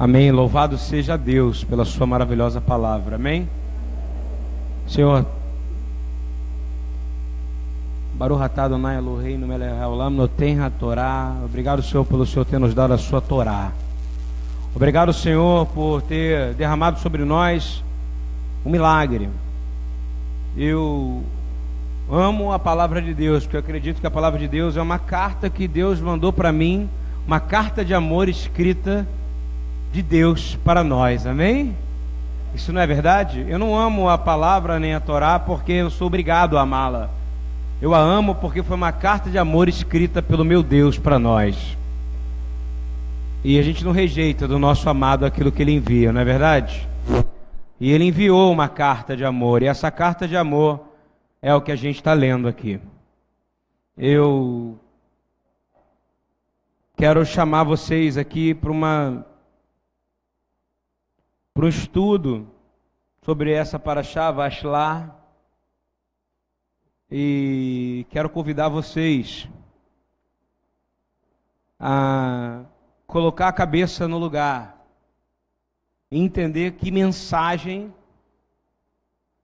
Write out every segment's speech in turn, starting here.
Amém. Louvado seja Deus pela sua maravilhosa palavra. Amém. Senhor, Baruch Adonai Eloheinu melech haolam noten Torá. Obrigado, Senhor, pelo Senhor ter nos dado a sua Torá. Obrigado, Senhor, por ter derramado sobre nós um milagre. Eu amo a palavra de Deus, porque eu acredito que a palavra de Deus é uma carta que Deus mandou para mim, uma carta de amor escrita de Deus para nós, amém? Isso não é verdade? Eu não amo a palavra nem a Torá porque eu sou obrigado a amá-la. Eu a amo porque foi uma carta de amor escrita pelo meu Deus para nós. E a gente não rejeita do nosso amado aquilo que ele envia, não é verdade? E ele enviou uma carta de amor, e essa carta de amor é o que a gente está lendo aqui. Eu quero chamar vocês aqui para uma para um estudo sobre essa paraxá, Vashlar, e quero convidar vocês a colocar a cabeça no lugar e entender que mensagem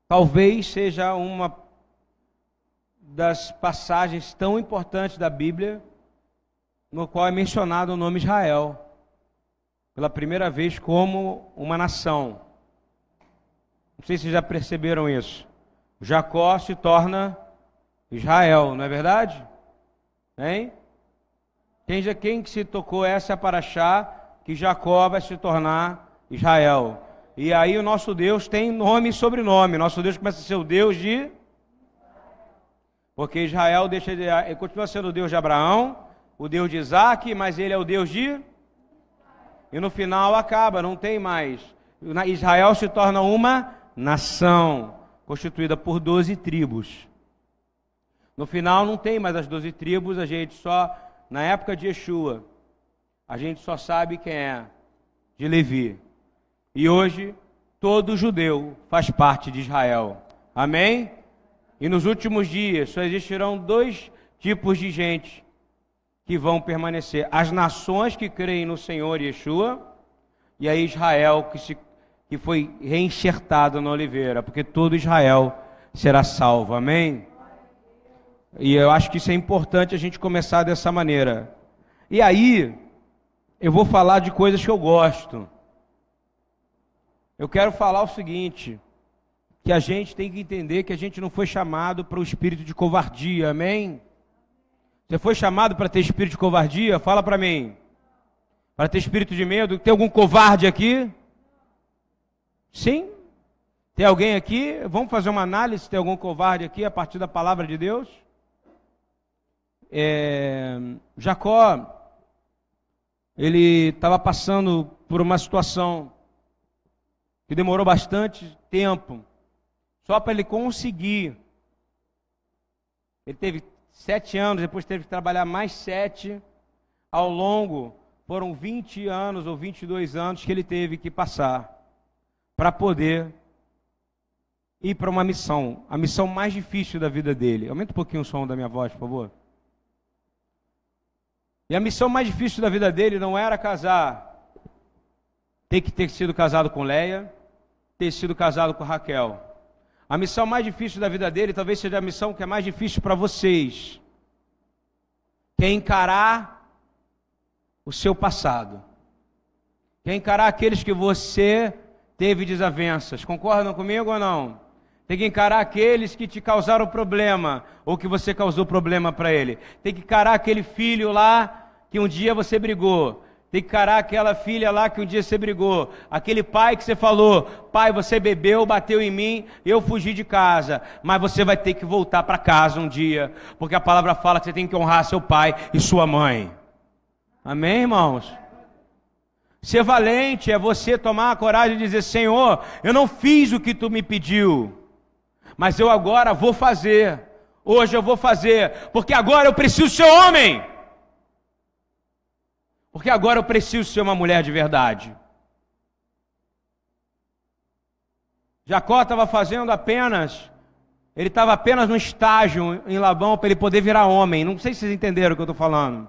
talvez seja uma das passagens tão importantes da Bíblia no qual é mencionado o nome Israel pela primeira vez como uma nação. Não sei se já perceberam isso. Jacó se torna Israel, não é verdade? Hein? Quem, já, quem que se tocou essa para achar que Jacó vai se tornar Israel. E aí o nosso Deus tem nome e sobrenome. Nosso Deus começa a ser o Deus de. Porque Israel deixa de, continua sendo o Deus de Abraão, o Deus de Isaac, mas ele é o Deus de e no final acaba, não tem mais. Israel se torna uma nação, constituída por 12 tribos. No final não tem mais as 12 tribos, a gente só, na época de Yeshua, a gente só sabe quem é, de Levi. E hoje, todo judeu faz parte de Israel. Amém? E nos últimos dias só existirão dois tipos de gente que vão permanecer as nações que creem no Senhor Yeshua e a Israel que, se, que foi reenxertado na oliveira, porque todo Israel será salvo. Amém? E eu acho que isso é importante a gente começar dessa maneira. E aí, eu vou falar de coisas que eu gosto. Eu quero falar o seguinte: que a gente tem que entender que a gente não foi chamado para o espírito de covardia, amém? Você foi chamado para ter espírito de covardia? Fala para mim. Para ter espírito de medo? Tem algum covarde aqui? Sim? Tem alguém aqui? Vamos fazer uma análise. Tem algum covarde aqui a partir da palavra de Deus? É, Jacó, ele estava passando por uma situação que demorou bastante tempo, só para ele conseguir. Ele teve sete anos, depois teve que trabalhar mais sete. Ao longo, foram 20 anos ou 22 anos que ele teve que passar para poder ir para uma missão, a missão mais difícil da vida dele. Aumenta um pouquinho o som da minha voz, por favor. E a missão mais difícil da vida dele não era casar, ter que ter sido casado com Leia, ter sido casado com Raquel. A missão mais difícil da vida dele talvez seja a missão que é mais difícil para vocês, que é encarar o seu passado, que é encarar aqueles que você teve desavenças. Concordam comigo ou não? Tem que encarar aqueles que te causaram problema, ou que você causou problema para ele. Tem que encarar aquele filho lá que um dia você brigou. Tem que encarar aquela filha lá que um dia você brigou. Aquele pai que você falou: pai, você bebeu, bateu em mim, eu fugi de casa. Mas você vai ter que voltar para casa um dia. Porque a palavra fala que você tem que honrar seu pai e sua mãe. Amém, irmãos? Ser valente é você tomar a coragem de dizer: Senhor, eu não fiz o que tu me pediu, mas eu agora vou fazer. Hoje eu vou fazer, porque agora eu preciso ser homem. Porque agora eu preciso ser uma mulher de verdade. Jacó estava fazendo apenas, ele estava apenas no estágio em Labão para ele poder virar homem. Não sei se vocês entenderam o que eu estou falando.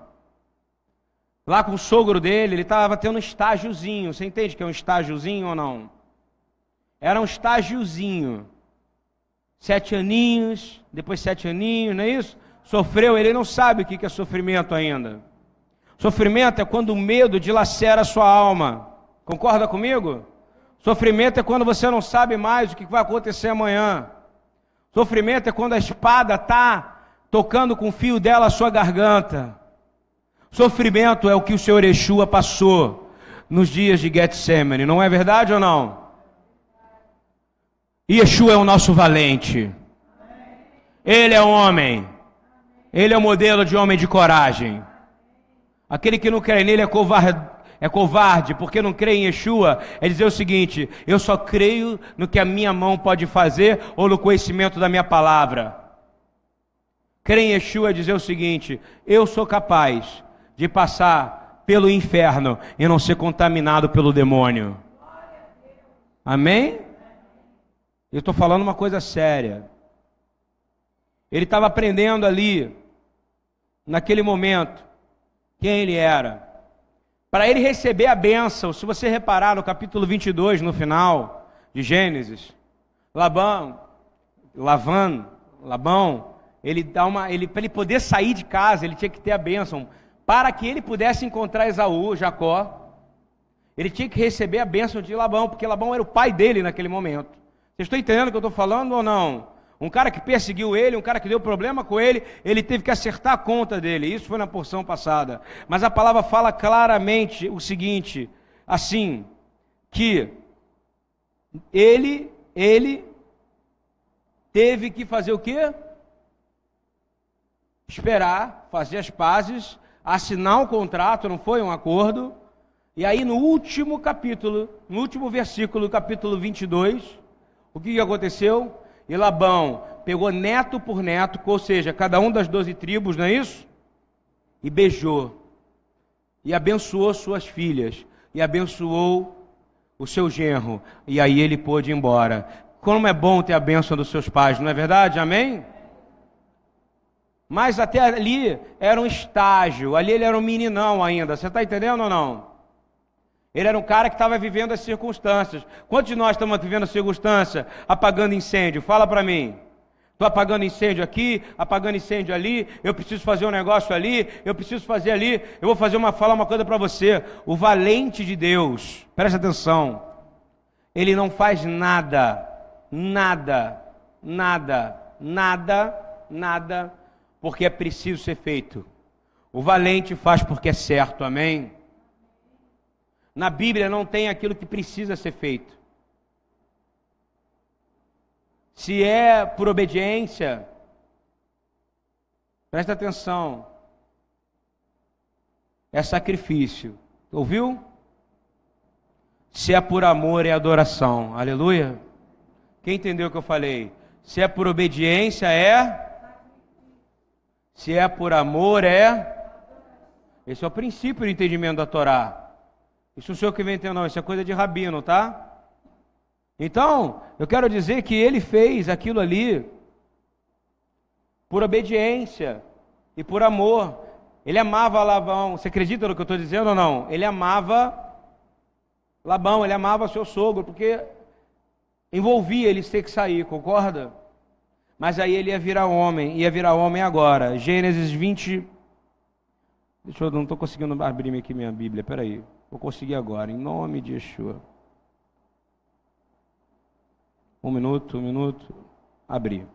lá com o sogro dele, ele estava tendo um estágiozinho. Você entende que é um estágiozinho ou não? Era um estágiozinho. Sete aninhos, depois sete aninhos, não é isso? Sofreu, ele não sabe o que é sofrimento ainda. Sofrimento é quando o medo dilacera a sua alma. Concorda comigo? Sofrimento é quando você não sabe mais o que vai acontecer amanhã. Sofrimento é quando a espada está tocando com o fio dela a sua garganta. Sofrimento é o que o Senhor Yeshua passou nos dias de Getsemane, não é verdade ou não? Yeshua é o nosso valente. Ele é homem. Ele é o modelo de homem de coragem. Aquele que não crê nele é covarde, é covarde, porque não crê em Yeshua, é dizer o seguinte: eu só creio no que a minha mão pode fazer ou no conhecimento da minha palavra. Crer em Yeshua é dizer o seguinte: eu sou capaz de passar pelo inferno e não ser contaminado pelo demônio. Amém? Eu estou falando uma coisa séria. Ele estava aprendendo ali, naquele momento, quem ele era. Para ele receber a bênção, se você reparar no capítulo 22, no final de Gênesis, Labão, Lavan, Labão, ele dá uma, ele para ele poder sair de casa, ele tinha que ter a bênção para que ele pudesse encontrar Esaú, Jacó, ele tinha que receber a bênção de Labão, porque Labão era o pai dele naquele momento. Vocês estão entendendo o que eu estou falando ou não? Um cara que perseguiu ele, um cara que deu problema com ele, ele teve que acertar a conta dele. Isso foi na porção passada. Mas a palavra fala claramente o seguinte, assim, que ele, ele teve que fazer o quê? Esperar, fazer as pazes assinar um contrato, não foi um acordo. E aí no último capítulo, no último versículo, capítulo 22, o que aconteceu? E Labão pegou neto por neto, ou seja, cada um das doze tribos, não é isso? E beijou. E abençoou suas filhas. E abençoou o seu genro. E aí ele pôde ir embora. Como é bom ter a bênção dos seus pais, não é verdade? Amém? Mas até ali era um estágio, ali ele era um meninão ainda, você está entendendo ou não? Ele era um cara que estava vivendo as circunstâncias. Quantos de nós estamos vivendo a circunstância? Apagando incêndio? Fala para mim. Estou apagando incêndio aqui, apagando incêndio ali, eu preciso fazer um negócio ali, eu preciso fazer ali, eu vou fazer uma falar uma coisa para você. O valente de Deus, preste atenção, ele não faz nada, nada, nada, nada, nada porque é preciso ser feito. O valente faz porque é certo, amém? Na Bíblia não tem aquilo que precisa ser feito. Se é por obediência, presta atenção, é sacrifício, ouviu? Se é por amor, é adoração, aleluia. Quem entendeu o que eu falei? Se é por obediência, é se é por amor, é. Esse é o princípio do entendimento da Torá. Isso não sou eu que inventei, não. Isso é coisa de rabino, tá? Então, eu quero dizer que ele fez aquilo ali por obediência e por amor. Ele amava Labão. Você acredita no que eu estou dizendo ou não? Ele amava Labão, ele amava seu sogro, porque envolvia ele ter que sair, concorda? Mas aí ele ia virar homem, ia virar homem agora. Gênesis 20. Deixa eu, não estou conseguindo abrir aqui minha Bíblia, peraí. Vou conseguir agora, em nome de Yeshua. Um minuto, um minuto. Abrir.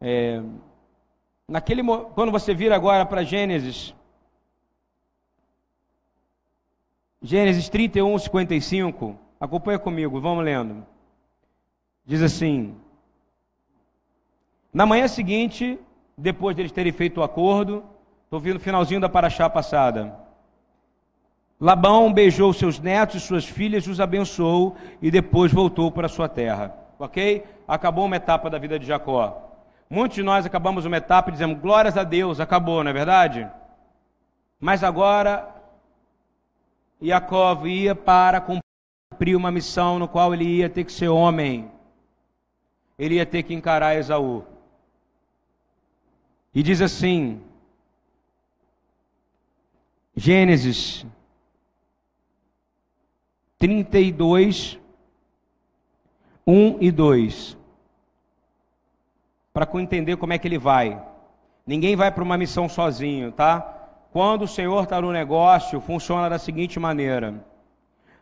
É, naquele, quando você vira agora para Gênesis, Gênesis 31, 55, acompanha comigo, vamos lendo. Diz assim: na manhã seguinte, depois deles terem feito o acordo, estou vendo o finalzinho da paraxá passada. Labão beijou seus netos e suas filhas, os abençoou e depois voltou para sua terra. Ok? Acabou uma etapa da vida de Jacó. Muitos de nós acabamos uma etapa e dizemos glórias a Deus, acabou, não é verdade? Mas agora, Jacó ia para cumprir uma missão no qual ele ia ter que ser homem. Ele ia ter que encarar Esaú. E diz assim: Gênesis 32, 1 e 2. Para entender como é que ele vai. Ninguém vai para uma missão sozinho, tá? Quando o Senhor está no negócio, funciona da seguinte maneira: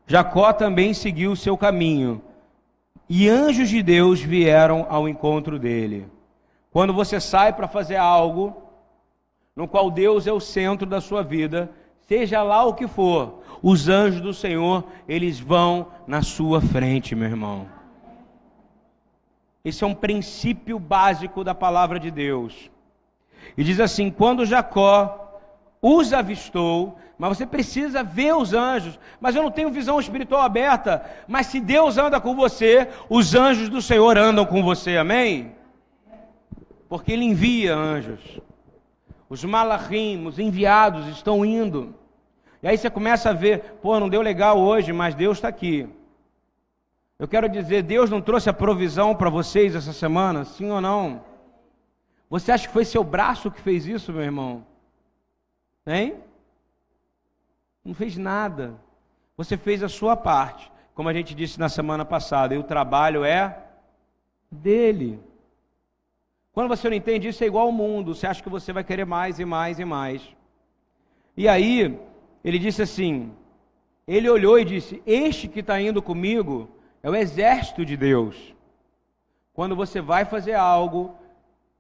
Jacó também seguiu o seu caminho, e anjos de Deus vieram ao encontro dele. Quando você sai para fazer algo no qual Deus é o centro da sua vida, seja lá o que for, os anjos do Senhor, eles vão na sua frente, meu irmão. Esse é um princípio básico da palavra de Deus. E diz assim: quando Jacó os avistou, mas você precisa ver os anjos. Mas eu não tenho visão espiritual aberta. Mas se Deus anda com você, os anjos do Senhor andam com você, amém? Porque Ele envia anjos. Os malachim, os enviados estão indo. E aí você começa a ver, pô, não deu legal hoje, mas Deus está aqui. Eu quero dizer, Deus não trouxe a provisão para vocês essa semana, sim ou não? Você acha que foi seu braço que fez isso, meu irmão? Hein? Não fez nada. Você fez a sua parte, como a gente disse na semana passada, e o trabalho é dele. Quando você não entende isso, é igual ao mundo, você acha que você vai querer mais e mais e mais. E aí, ele disse assim: ele olhou e disse: Este que está indo comigo é o exército de Deus. Quando você vai fazer algo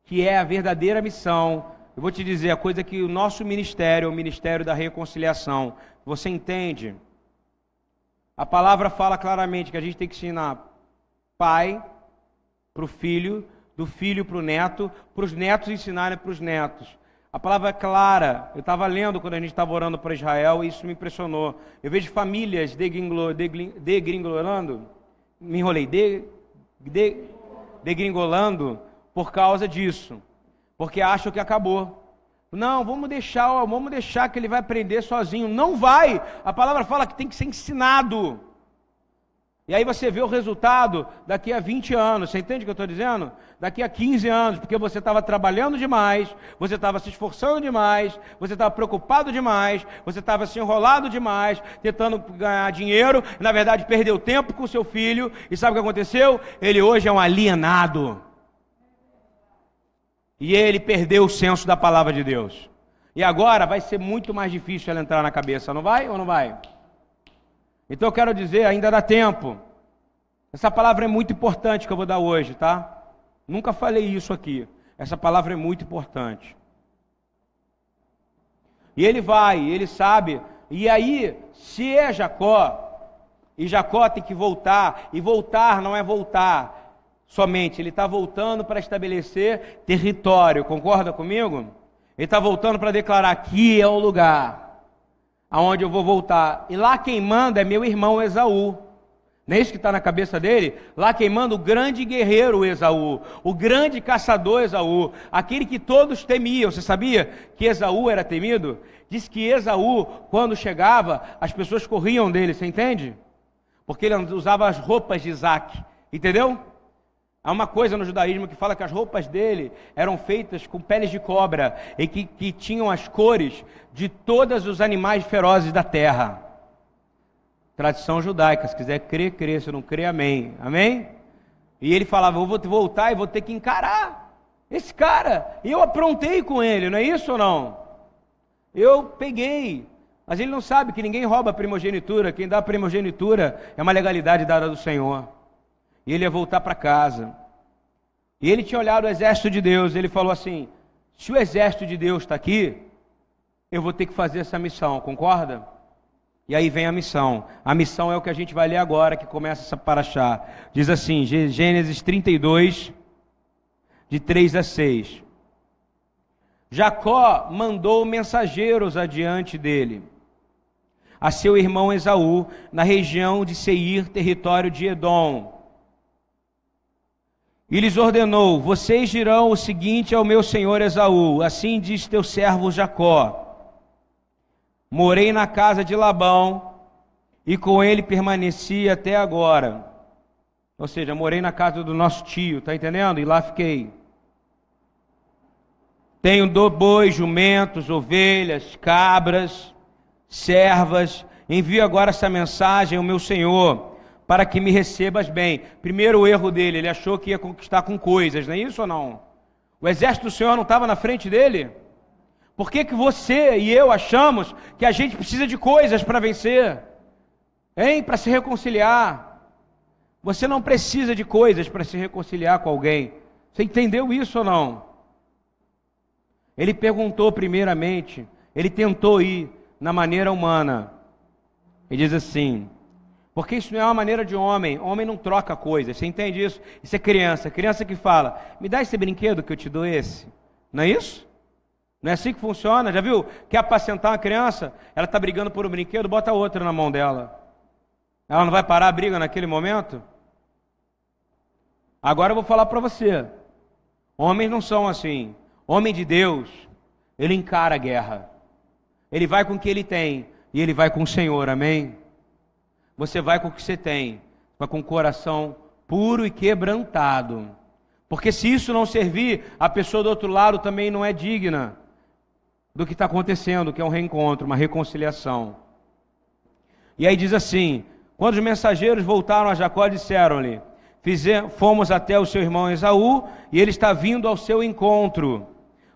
que é a verdadeira missão, eu vou te dizer a coisa que o nosso ministério, o ministério da reconciliação, você entende? A palavra fala claramente que a gente tem que ensinar pai para o filho, do filho para o neto, para os netos ensinarem para os netos. A palavra é clara. Eu estava lendo quando a gente estava orando para Israel e isso me impressionou. Eu vejo famílias degringolando, me enrolei, de, de, degringolando por causa disso porque acham que acabou. Não, vamos deixar, vamos deixar que ele vai aprender sozinho. Não vai. A palavra fala que tem que ser ensinado. E aí você vê o resultado daqui a 20 anos. Você entende o que eu estou dizendo? Daqui a 15 anos, porque você estava trabalhando demais, você estava se esforçando demais, você estava preocupado demais, você estava se enrolado demais, tentando ganhar dinheiro, e na verdade perdeu tempo com seu filho. E sabe o que aconteceu? Ele hoje é um alienado. E ele perdeu o senso da palavra de Deus. E agora vai ser muito mais difícil ela entrar na cabeça, não vai ou não vai? Então eu quero dizer, ainda dá tempo. Essa palavra é muito importante que eu vou dar hoje, tá? Nunca falei isso aqui. Essa palavra é muito importante. E ele vai, ele sabe. E aí, se é Jacó, e Jacó tem que voltar, e voltar não é voltar, somente, ele está voltando para estabelecer território, concorda comigo? Ele está voltando para declarar: aqui é o lugar aonde eu vou voltar. E lá quem manda é meu irmão Esaú. Não é isso que está na cabeça dele? Lá quem manda o grande guerreiro Esaú, o grande caçador Esaú, aquele que todos temiam. Você sabia que Esaú era temido? Diz que Esaú, quando chegava, as pessoas corriam dele, você entende? Porque ele usava as roupas de Isaac, entendeu? Há uma coisa no judaísmo que fala que as roupas dele eram feitas com peles de cobra e que, que tinham as cores de todos os animais ferozes da terra. Tradição judaica, se quiser crer, crer, se não crer, amém. Amém? E ele falava: Eu vou voltar e vou ter que encarar esse cara. E eu aprontei com ele, não é isso ou não? Eu peguei. Mas ele não sabe que ninguém rouba a primogenitura. Quem dá a primogenitura é uma legalidade dada do Senhor e ele ia voltar para casa. E ele tinha olhado o exército de Deus, ele falou assim: se o exército de Deus está aqui, eu vou ter que fazer essa missão, concorda? E aí vem a missão. A missão é o que a gente vai ler agora, que começa essa paraxá. Diz assim, Gênesis 32, de 3 a 6. Jacó mandou mensageiros adiante dele, a seu irmão Esaú, na região de Seir, território de Edom e lhes ordenou: Vocês dirão o seguinte ao meu senhor Esaú: Assim diz teu servo Jacó: Morei na casa de Labão e com ele permaneci até agora. Ou seja, morei na casa do nosso tio, tá entendendo? E lá fiquei. Tenho bois, jumentos, ovelhas, cabras, servas, envio agora essa mensagem ao meu senhor, para que me recebas bem. Primeiro erro dele, ele achou que ia conquistar com coisas, não é isso ou não? O exército do Senhor não estava na frente dele? Por que, que você e eu achamos que a gente precisa de coisas para vencer? Hein? Para se reconciliar. Você não precisa de coisas para se reconciliar com alguém. Você entendeu isso ou não? Ele perguntou primeiramente, ele tentou ir na maneira humana. Ele diz assim: porque isso não é uma maneira de homem. Homem não troca coisas. Você entende isso? Isso é criança. Criança que fala: me dá esse brinquedo que eu te dou esse. Não é isso? Não é assim que funciona? Já viu? Quer apacentar uma criança? Ela está brigando por um brinquedo, bota outro na mão dela. Ela não vai parar a briga naquele momento? Agora eu vou falar para você. Homens não são assim. Homem de Deus, ele encara a guerra. Ele vai com o que ele tem e ele vai com o Senhor, amém? Você vai com o que você tem, vai com o coração puro e quebrantado. Porque se isso não servir, a pessoa do outro lado também não é digna do que está acontecendo, que é um reencontro, uma reconciliação. E aí diz assim: quando os mensageiros voltaram a Jacó, disseram-lhe: Fomos até o seu irmão Esaú, e ele está vindo ao seu encontro,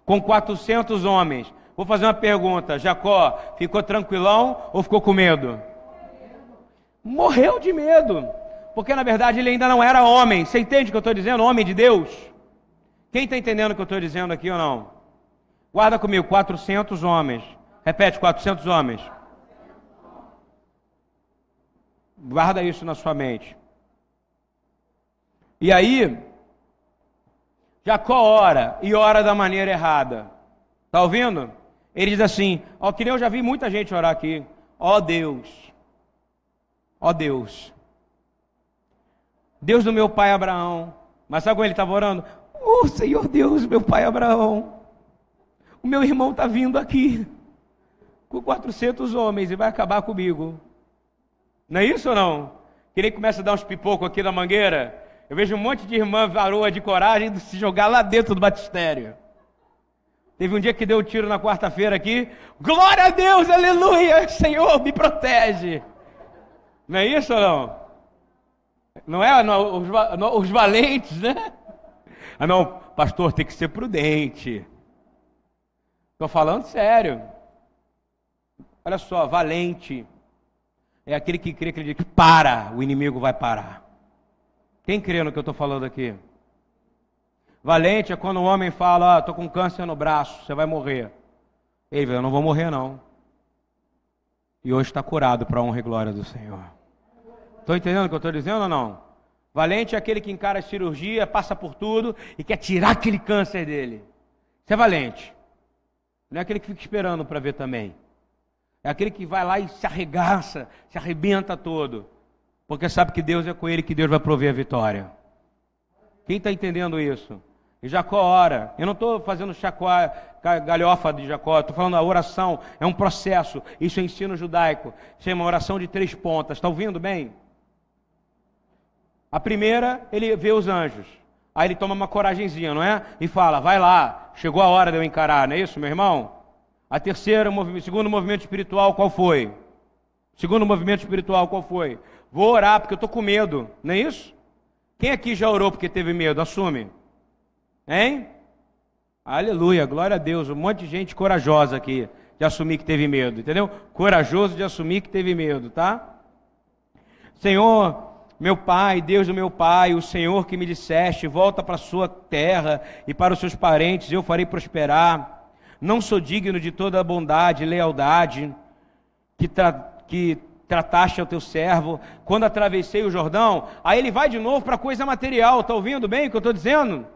com 400 homens. Vou fazer uma pergunta: Jacó ficou tranquilão ou ficou com medo? Morreu de medo, porque na verdade ele ainda não era homem. Você entende o que eu estou dizendo? Homem de Deus. Quem está entendendo o que eu estou dizendo aqui ou não? Guarda comigo: 400 homens. Repete: 400 homens. Guarda isso na sua mente. E aí, Jacó ora e ora da maneira errada. Está ouvindo? Ele diz assim: Ó, que nem eu já vi muita gente orar aqui. Ó Deus, ó Deus, Deus do meu pai Abraão. Mas sabe como ele estava orando? Oh Senhor Deus, meu pai Abraão, o meu irmão está vindo aqui com 400 homens e vai acabar comigo. Não é isso ou não? Que nem começa a dar uns pipocos aqui na mangueira. Eu vejo um monte de irmã varoa de coragem de se jogar lá dentro do batistério. Teve um dia que deu um tiro na quarta-feira aqui. Glória a Deus, aleluia, Senhor, me protege. Não é isso ou não? Não é não, os, não, os valentes, né? Ah, não, pastor, tem que ser prudente. Estou falando sério. Olha só, valente é aquele que crê, aquele que para, o inimigo vai parar. Quem crê no que eu estou falando aqui? Valente é quando o homem fala, estou ah, com câncer no braço, você vai morrer. Ele vê, eu não vou morrer não. E hoje está curado para a honra e glória do Senhor. Estão entendendo o que eu estou dizendo ou não? Valente é aquele que encara a cirurgia, passa por tudo e quer tirar aquele câncer dele. Isso é valente. Não é aquele que fica esperando para ver também. É aquele que vai lá e se arregaça, se arrebenta todo. Porque sabe que Deus é com ele, que Deus vai prover a vitória. Quem está entendendo isso? E Jacó ora. Eu não estou fazendo chacó, galhofa de Jacó, estou falando a oração. É um processo. Isso é ensino judaico. Isso é uma oração de três pontas. Está ouvindo bem? A primeira, ele vê os anjos. Aí ele toma uma coragenzinha, não é? E fala: vai lá, chegou a hora de eu encarar, não é isso, meu irmão? A terceira, segundo movimento espiritual, qual foi? Segundo movimento espiritual, qual foi? Vou orar porque eu estou com medo, não é isso? Quem aqui já orou porque teve medo? Assume. Hein? Aleluia, glória a Deus. Um monte de gente corajosa aqui de assumir que teve medo, entendeu? Corajoso de assumir que teve medo, tá? Senhor, meu Pai, Deus do meu Pai, o Senhor que me disseste, volta para a sua terra e para os seus parentes, eu farei prosperar não sou digno de toda a bondade e lealdade que, tra que trataste ao teu servo quando atravessei o Jordão. Aí ele vai de novo para coisa material, está ouvindo bem o que eu estou dizendo?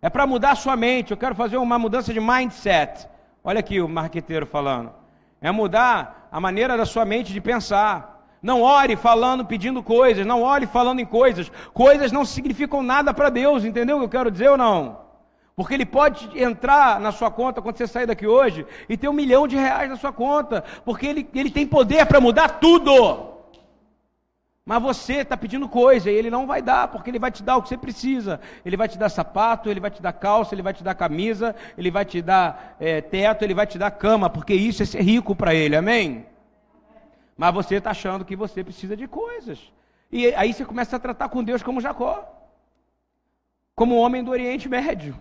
É para mudar sua mente, eu quero fazer uma mudança de mindset. Olha aqui o marqueteiro falando. É mudar a maneira da sua mente de pensar. Não ore falando, pedindo coisas, não ore falando em coisas. Coisas não significam nada para Deus, entendeu o que eu quero dizer ou não? Porque ele pode entrar na sua conta quando você sair daqui hoje e ter um milhão de reais na sua conta. Porque ele, ele tem poder para mudar tudo. Mas você está pedindo coisa e ele não vai dar, porque ele vai te dar o que você precisa. Ele vai te dar sapato, ele vai te dar calça, ele vai te dar camisa, ele vai te dar é, teto, ele vai te dar cama, porque isso é ser rico para ele, amém? Mas você está achando que você precisa de coisas. E aí você começa a tratar com Deus como Jacó, como homem do Oriente Médio,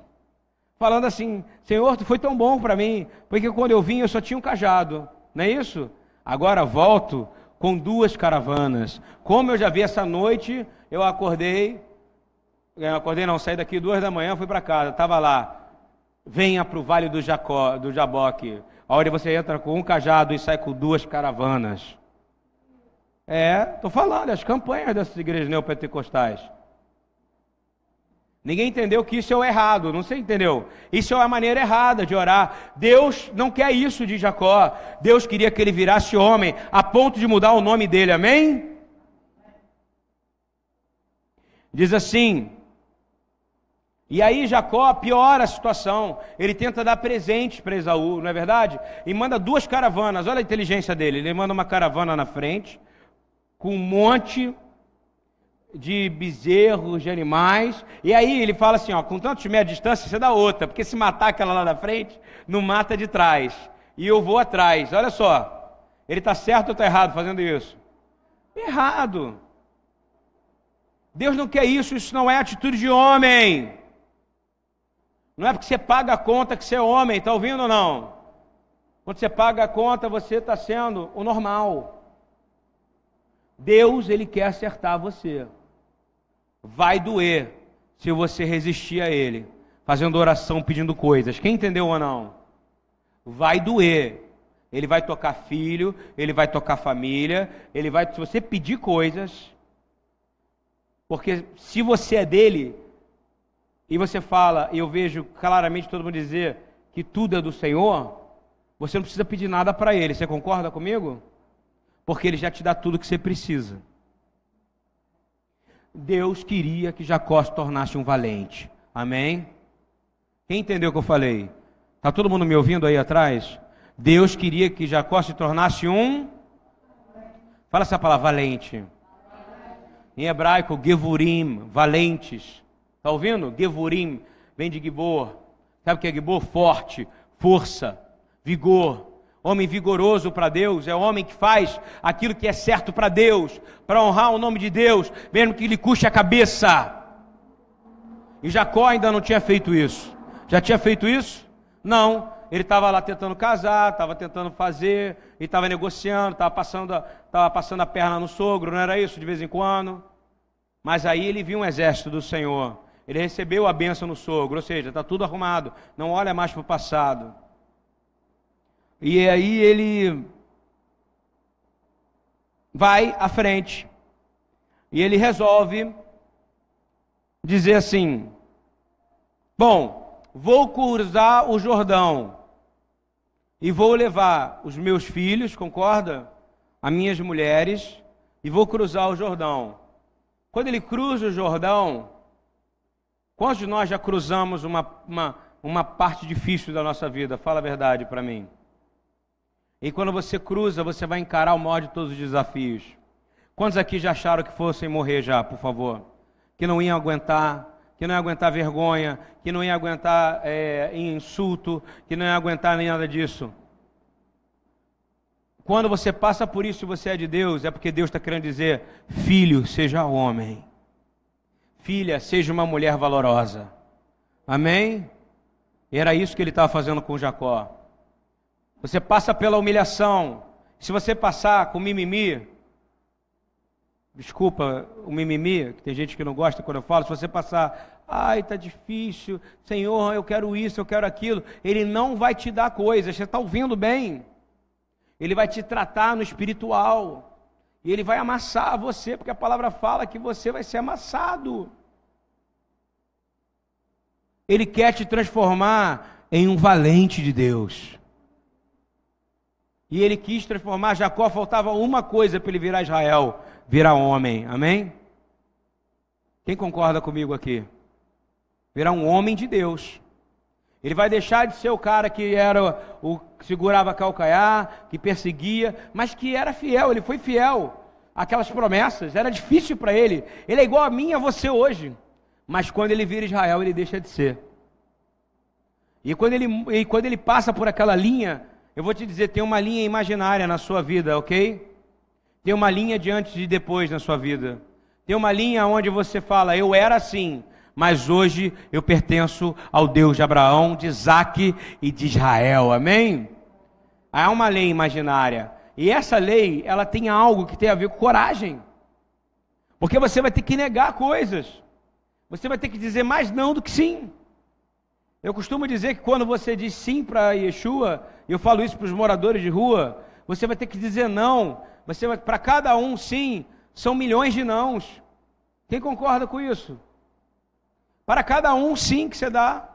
falando assim: Senhor, tu foi tão bom para mim, porque quando eu vim eu só tinha um cajado, não é isso? Agora volto com duas caravanas. Como eu já vi essa noite, eu acordei, eu acordei não, saí daqui duas da manhã, fui para casa, estava lá. Venha para o Vale do Jacó, do Jaboque, onde você entra com um cajado e sai com duas caravanas. É, estou falando, as campanhas dessas igrejas neopentecostais. Ninguém entendeu que isso é o errado, não sei entendeu? Isso é a maneira errada de orar. Deus não quer isso de Jacó. Deus queria que ele virasse homem a ponto de mudar o nome dele, amém? Diz assim: e aí Jacó piora a situação. Ele tenta dar presente para Esaú, não é verdade? E manda duas caravanas. Olha a inteligência dele. Ele manda uma caravana na frente com um monte de bezerros, de animais. E aí ele fala assim, ó, com tanto de meia distância, você dá outra, porque se matar aquela lá da frente, não mata de trás. E eu vou atrás. Olha só. Ele está certo ou está errado fazendo isso? Errado. Deus não quer isso, isso não é atitude de homem. Não é porque você paga a conta que você é homem, está ouvindo ou não? Quando você paga a conta, você está sendo o normal. Deus, Ele quer acertar você. Vai doer se você resistir a Ele, fazendo oração, pedindo coisas. Quem entendeu ou não? Vai doer. Ele vai tocar filho, ele vai tocar família, ele vai. Se você pedir coisas, porque se você é dele, e você fala, e eu vejo claramente todo mundo dizer que tudo é do Senhor, você não precisa pedir nada para Ele. Você concorda comigo? Porque Ele já te dá tudo que você precisa. Deus queria que Jacó se tornasse um valente. Amém? Quem entendeu o que eu falei? Está todo mundo me ouvindo aí atrás? Deus queria que Jacó se tornasse um. Fala essa palavra, valente. Em hebraico, Gevurim, valentes. Está ouvindo? Gevurim vem de Gibor. Sabe o que é Gibor? Forte, força, vigor. Homem vigoroso para Deus é homem que faz aquilo que é certo para Deus, para honrar o nome de Deus, mesmo que lhe custe a cabeça. E Jacó ainda não tinha feito isso. Já tinha feito isso? Não. Ele estava lá tentando casar, estava tentando fazer, e estava negociando, estava passando, estava passando a perna no sogro, não era isso de vez em quando? Mas aí ele viu um exército do Senhor ele recebeu a benção no sogro, ou seja, está tudo arrumado, não olha mais para o passado. E aí ele vai à frente e ele resolve dizer assim: Bom, vou cruzar o Jordão e vou levar os meus filhos, concorda? As minhas mulheres e vou cruzar o Jordão. Quando ele cruza o Jordão, Quantos de nós já cruzamos uma, uma, uma parte difícil da nossa vida? Fala a verdade para mim. E quando você cruza, você vai encarar o maior de todos os desafios. Quantos aqui já acharam que fossem morrer já, por favor? Que não iam aguentar, que não iam aguentar vergonha, que não iam aguentar é, insulto, que não iam aguentar nem nada disso. Quando você passa por isso e você é de Deus, é porque Deus está querendo dizer: filho, seja homem. Filha, seja uma mulher valorosa. Amém? Era isso que ele estava fazendo com Jacó. Você passa pela humilhação. Se você passar com mimimi, desculpa o mimimi, que tem gente que não gosta quando eu falo, se você passar, ai, está difícil, Senhor, eu quero isso, eu quero aquilo, Ele não vai te dar coisas, você está ouvindo bem? Ele vai te tratar no espiritual. E ele vai amassar você, porque a palavra fala que você vai ser amassado. Ele quer te transformar em um valente de Deus. E ele quis transformar Jacó, faltava uma coisa para ele virar Israel, virar homem. Amém? Quem concorda comigo aqui? Virar um homem de Deus. Ele vai deixar de ser o cara que era o que segurava calcanhar, que perseguia, mas que era fiel, ele foi fiel àquelas promessas. Era difícil para ele. Ele é igual a mim e a você hoje. Mas quando ele vira Israel, ele deixa de ser. E quando ele, e quando ele passa por aquela linha, eu vou te dizer, tem uma linha imaginária na sua vida, ok? Tem uma linha de antes e depois na sua vida. Tem uma linha onde você fala, eu era assim, mas hoje eu pertenço ao Deus de Abraão, de Isaac e de Israel. Amém? Há uma lei imaginária. E essa lei, ela tem algo que tem a ver com coragem. Porque você vai ter que negar coisas. Você vai ter que dizer mais não do que sim. Eu costumo dizer que quando você diz sim para Yeshua, eu falo isso para os moradores de rua, você vai ter que dizer não. Você para cada um sim, são milhões de nãos. Quem concorda com isso? Para cada um sim que você dá.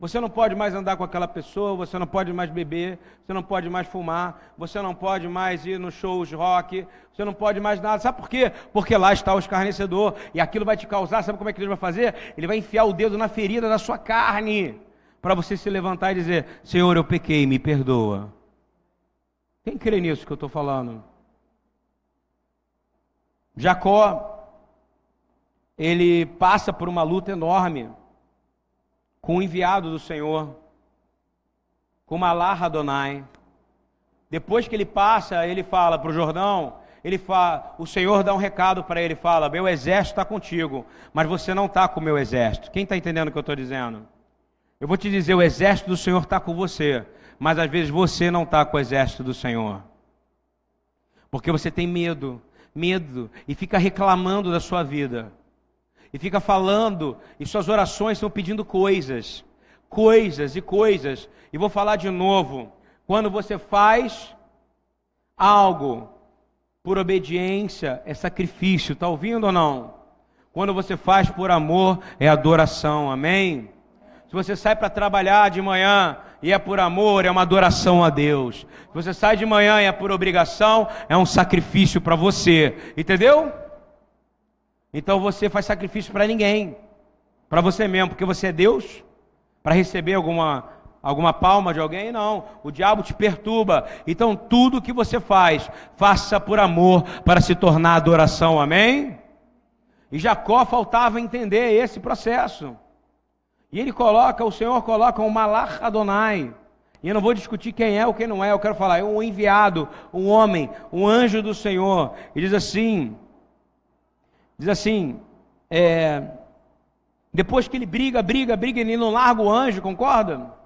Você não pode mais andar com aquela pessoa, você não pode mais beber, você não pode mais fumar, você não pode mais ir nos shows rock, você não pode mais nada. Sabe por quê? Porque lá está o escarnecedor e aquilo vai te causar, sabe como é que ele vai fazer? Ele vai enfiar o dedo na ferida da sua carne para você se levantar e dizer: Senhor, eu pequei, me perdoa. Quem crê nisso que eu estou falando? Jacó, ele passa por uma luta enorme com o enviado do Senhor, com Malar Adonai. Depois que ele passa, ele fala para o Jordão, ele fala, o Senhor dá um recado para ele, fala, meu exército está contigo, mas você não está com o meu exército. Quem está entendendo o que eu estou dizendo? Eu vou te dizer, o exército do Senhor está com você, mas às vezes você não está com o exército do Senhor. Porque você tem medo, medo, e fica reclamando da sua vida e fica falando, e suas orações estão pedindo coisas, coisas e coisas. E vou falar de novo: quando você faz algo por obediência, é sacrifício, está ouvindo ou não? Quando você faz por amor, é adoração, amém? Se você sai para trabalhar de manhã e é por amor, é uma adoração a Deus. Se você sai de manhã e é por obrigação, é um sacrifício para você, entendeu? Então você faz sacrifício para ninguém, para você mesmo, porque você é Deus, para receber alguma alguma palma de alguém? Não. O diabo te perturba. Então tudo que você faz, faça por amor para se tornar adoração. Amém? E Jacó faltava entender esse processo. E ele coloca, o Senhor coloca um Malach Adonai. E eu não vou discutir quem é ou quem não é, eu quero falar, é um enviado, um homem, um anjo do Senhor. E diz assim: Diz assim: é, depois que ele briga, briga, briga, ele não larga o anjo, concorda?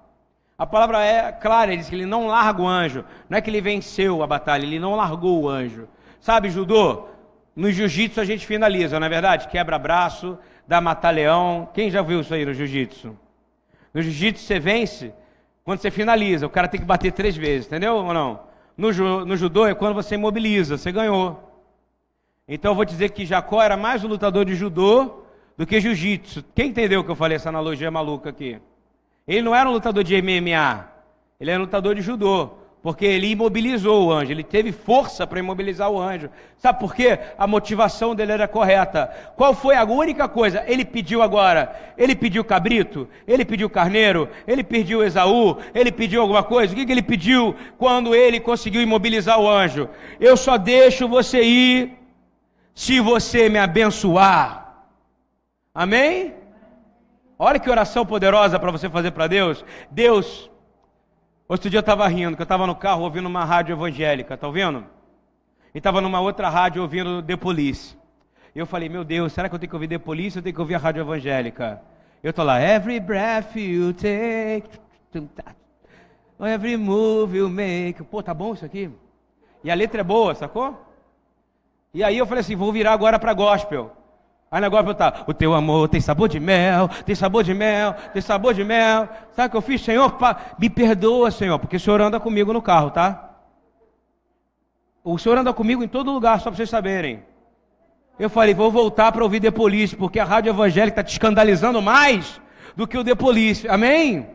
A palavra é clara, ele diz que ele não larga o anjo. Não é que ele venceu a batalha, ele não largou o anjo. Sabe, judô? No jiu-jitsu a gente finaliza, não é verdade? Quebra braço, dá mata-leão. Quem já viu isso aí no jiu-jitsu? No jiu-jitsu você vence quando você finaliza. O cara tem que bater três vezes, entendeu ou não? No, no judô é quando você imobiliza, você ganhou. Então eu vou dizer que Jacó era mais um lutador de judô do que jiu-jitsu. Quem entendeu que eu falei essa analogia maluca aqui? Ele não era um lutador de MMA, ele era um lutador de judô, porque ele imobilizou o anjo, ele teve força para imobilizar o anjo. Sabe por quê? A motivação dele era correta. Qual foi a única coisa? Ele pediu agora, ele pediu cabrito, ele pediu carneiro, ele pediu Esaú, ele pediu alguma coisa. O que, que ele pediu quando ele conseguiu imobilizar o anjo? Eu só deixo você ir se você me abençoar. Amém? Olha que oração poderosa para você fazer para Deus. Deus, outro dia eu estava rindo, que eu estava no carro ouvindo uma rádio evangélica, tá ouvindo? E estava numa outra rádio ouvindo The Police. E eu falei, meu Deus, será que eu tenho que ouvir The Police ou tenho que ouvir a rádio evangélica? Eu estou lá, every breath you take, every move you make. Pô, tá bom isso aqui? E a letra é boa, sacou? E aí eu falei assim, vou virar agora para gospel. Aí na gospel tá, o teu amor tem sabor de mel, tem sabor de mel, tem sabor de mel. Sabe o que eu fiz, Senhor? Me perdoa, Senhor, porque o Senhor anda comigo no carro, tá? O Senhor anda comigo em todo lugar, só para vocês saberem. Eu falei, vou voltar para ouvir The Police, porque a rádio evangélica está te escandalizando mais do que o The Police. Amém?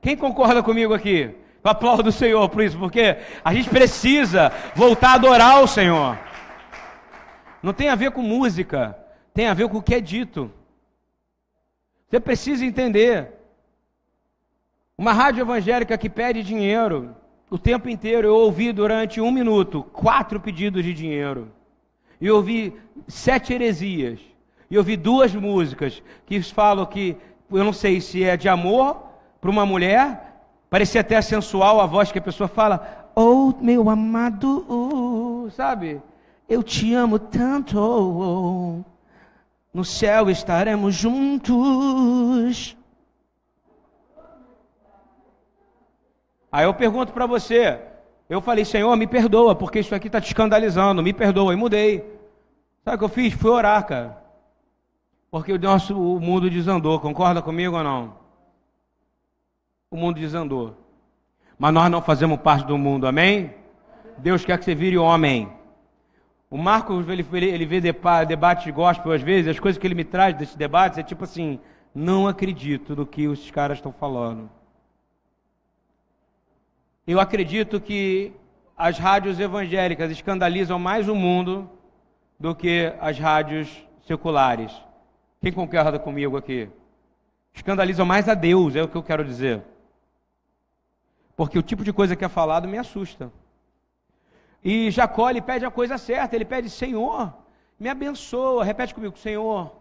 Quem concorda comigo aqui? Aplaudo o Senhor por isso, porque a gente precisa voltar a adorar o Senhor. Não tem a ver com música, tem a ver com o que é dito. Você precisa entender. Uma rádio evangélica que pede dinheiro o tempo inteiro, eu ouvi durante um minuto quatro pedidos de dinheiro. E ouvi sete heresias. E ouvi duas músicas que falam que, eu não sei se é de amor para uma mulher, parecia até sensual a voz que a pessoa fala, oh meu amado, uh", sabe? Eu te amo tanto. No céu estaremos juntos. Aí eu pergunto para você, eu falei, Senhor, me perdoa, porque isso aqui está te escandalizando, me perdoa, e mudei. Sabe o que eu fiz? Fui orar, cara. Porque o nosso o mundo desandou, concorda comigo ou não? O mundo desandou. Mas nós não fazemos parte do mundo, amém? Deus quer que você vire homem. O Marcos, ele, ele vê debate de gospel às vezes, as coisas que ele me traz desses debates é tipo assim, não acredito no que os caras estão falando. Eu acredito que as rádios evangélicas escandalizam mais o mundo do que as rádios seculares. Quem concorda comigo aqui? Escandalizam mais a Deus, é o que eu quero dizer. Porque o tipo de coisa que é falado me assusta. E Jacó ele pede a coisa certa, ele pede: Senhor, me abençoa. Repete comigo: Senhor,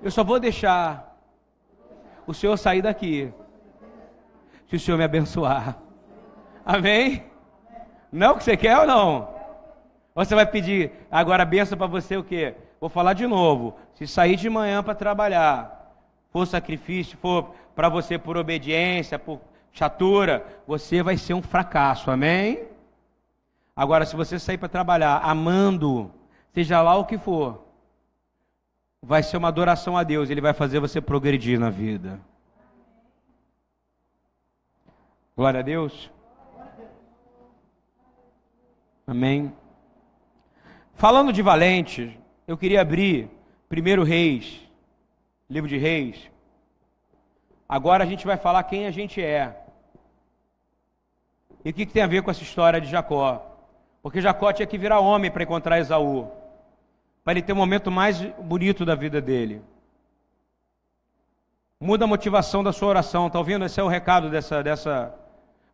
eu só vou deixar o Senhor sair daqui se o Senhor me abençoar. Amém? Não que você quer ou não? Você vai pedir agora benção para você o quê? Vou falar de novo. Se sair de manhã para trabalhar, for sacrifício, for para você por obediência, por chatura, você vai ser um fracasso. Amém? Agora, se você sair para trabalhar amando, seja lá o que for, vai ser uma adoração a Deus. Ele vai fazer você progredir na vida. Glória a Deus. Amém. Falando de valente, eu queria abrir primeiro Reis, livro de Reis. Agora a gente vai falar quem a gente é. E o que, que tem a ver com essa história de Jacó? Porque Jacó tinha que virar homem para encontrar Esaú, para ele ter o momento mais bonito da vida dele. Muda a motivação da sua oração, está ouvindo? Esse é o recado dessa, dessa.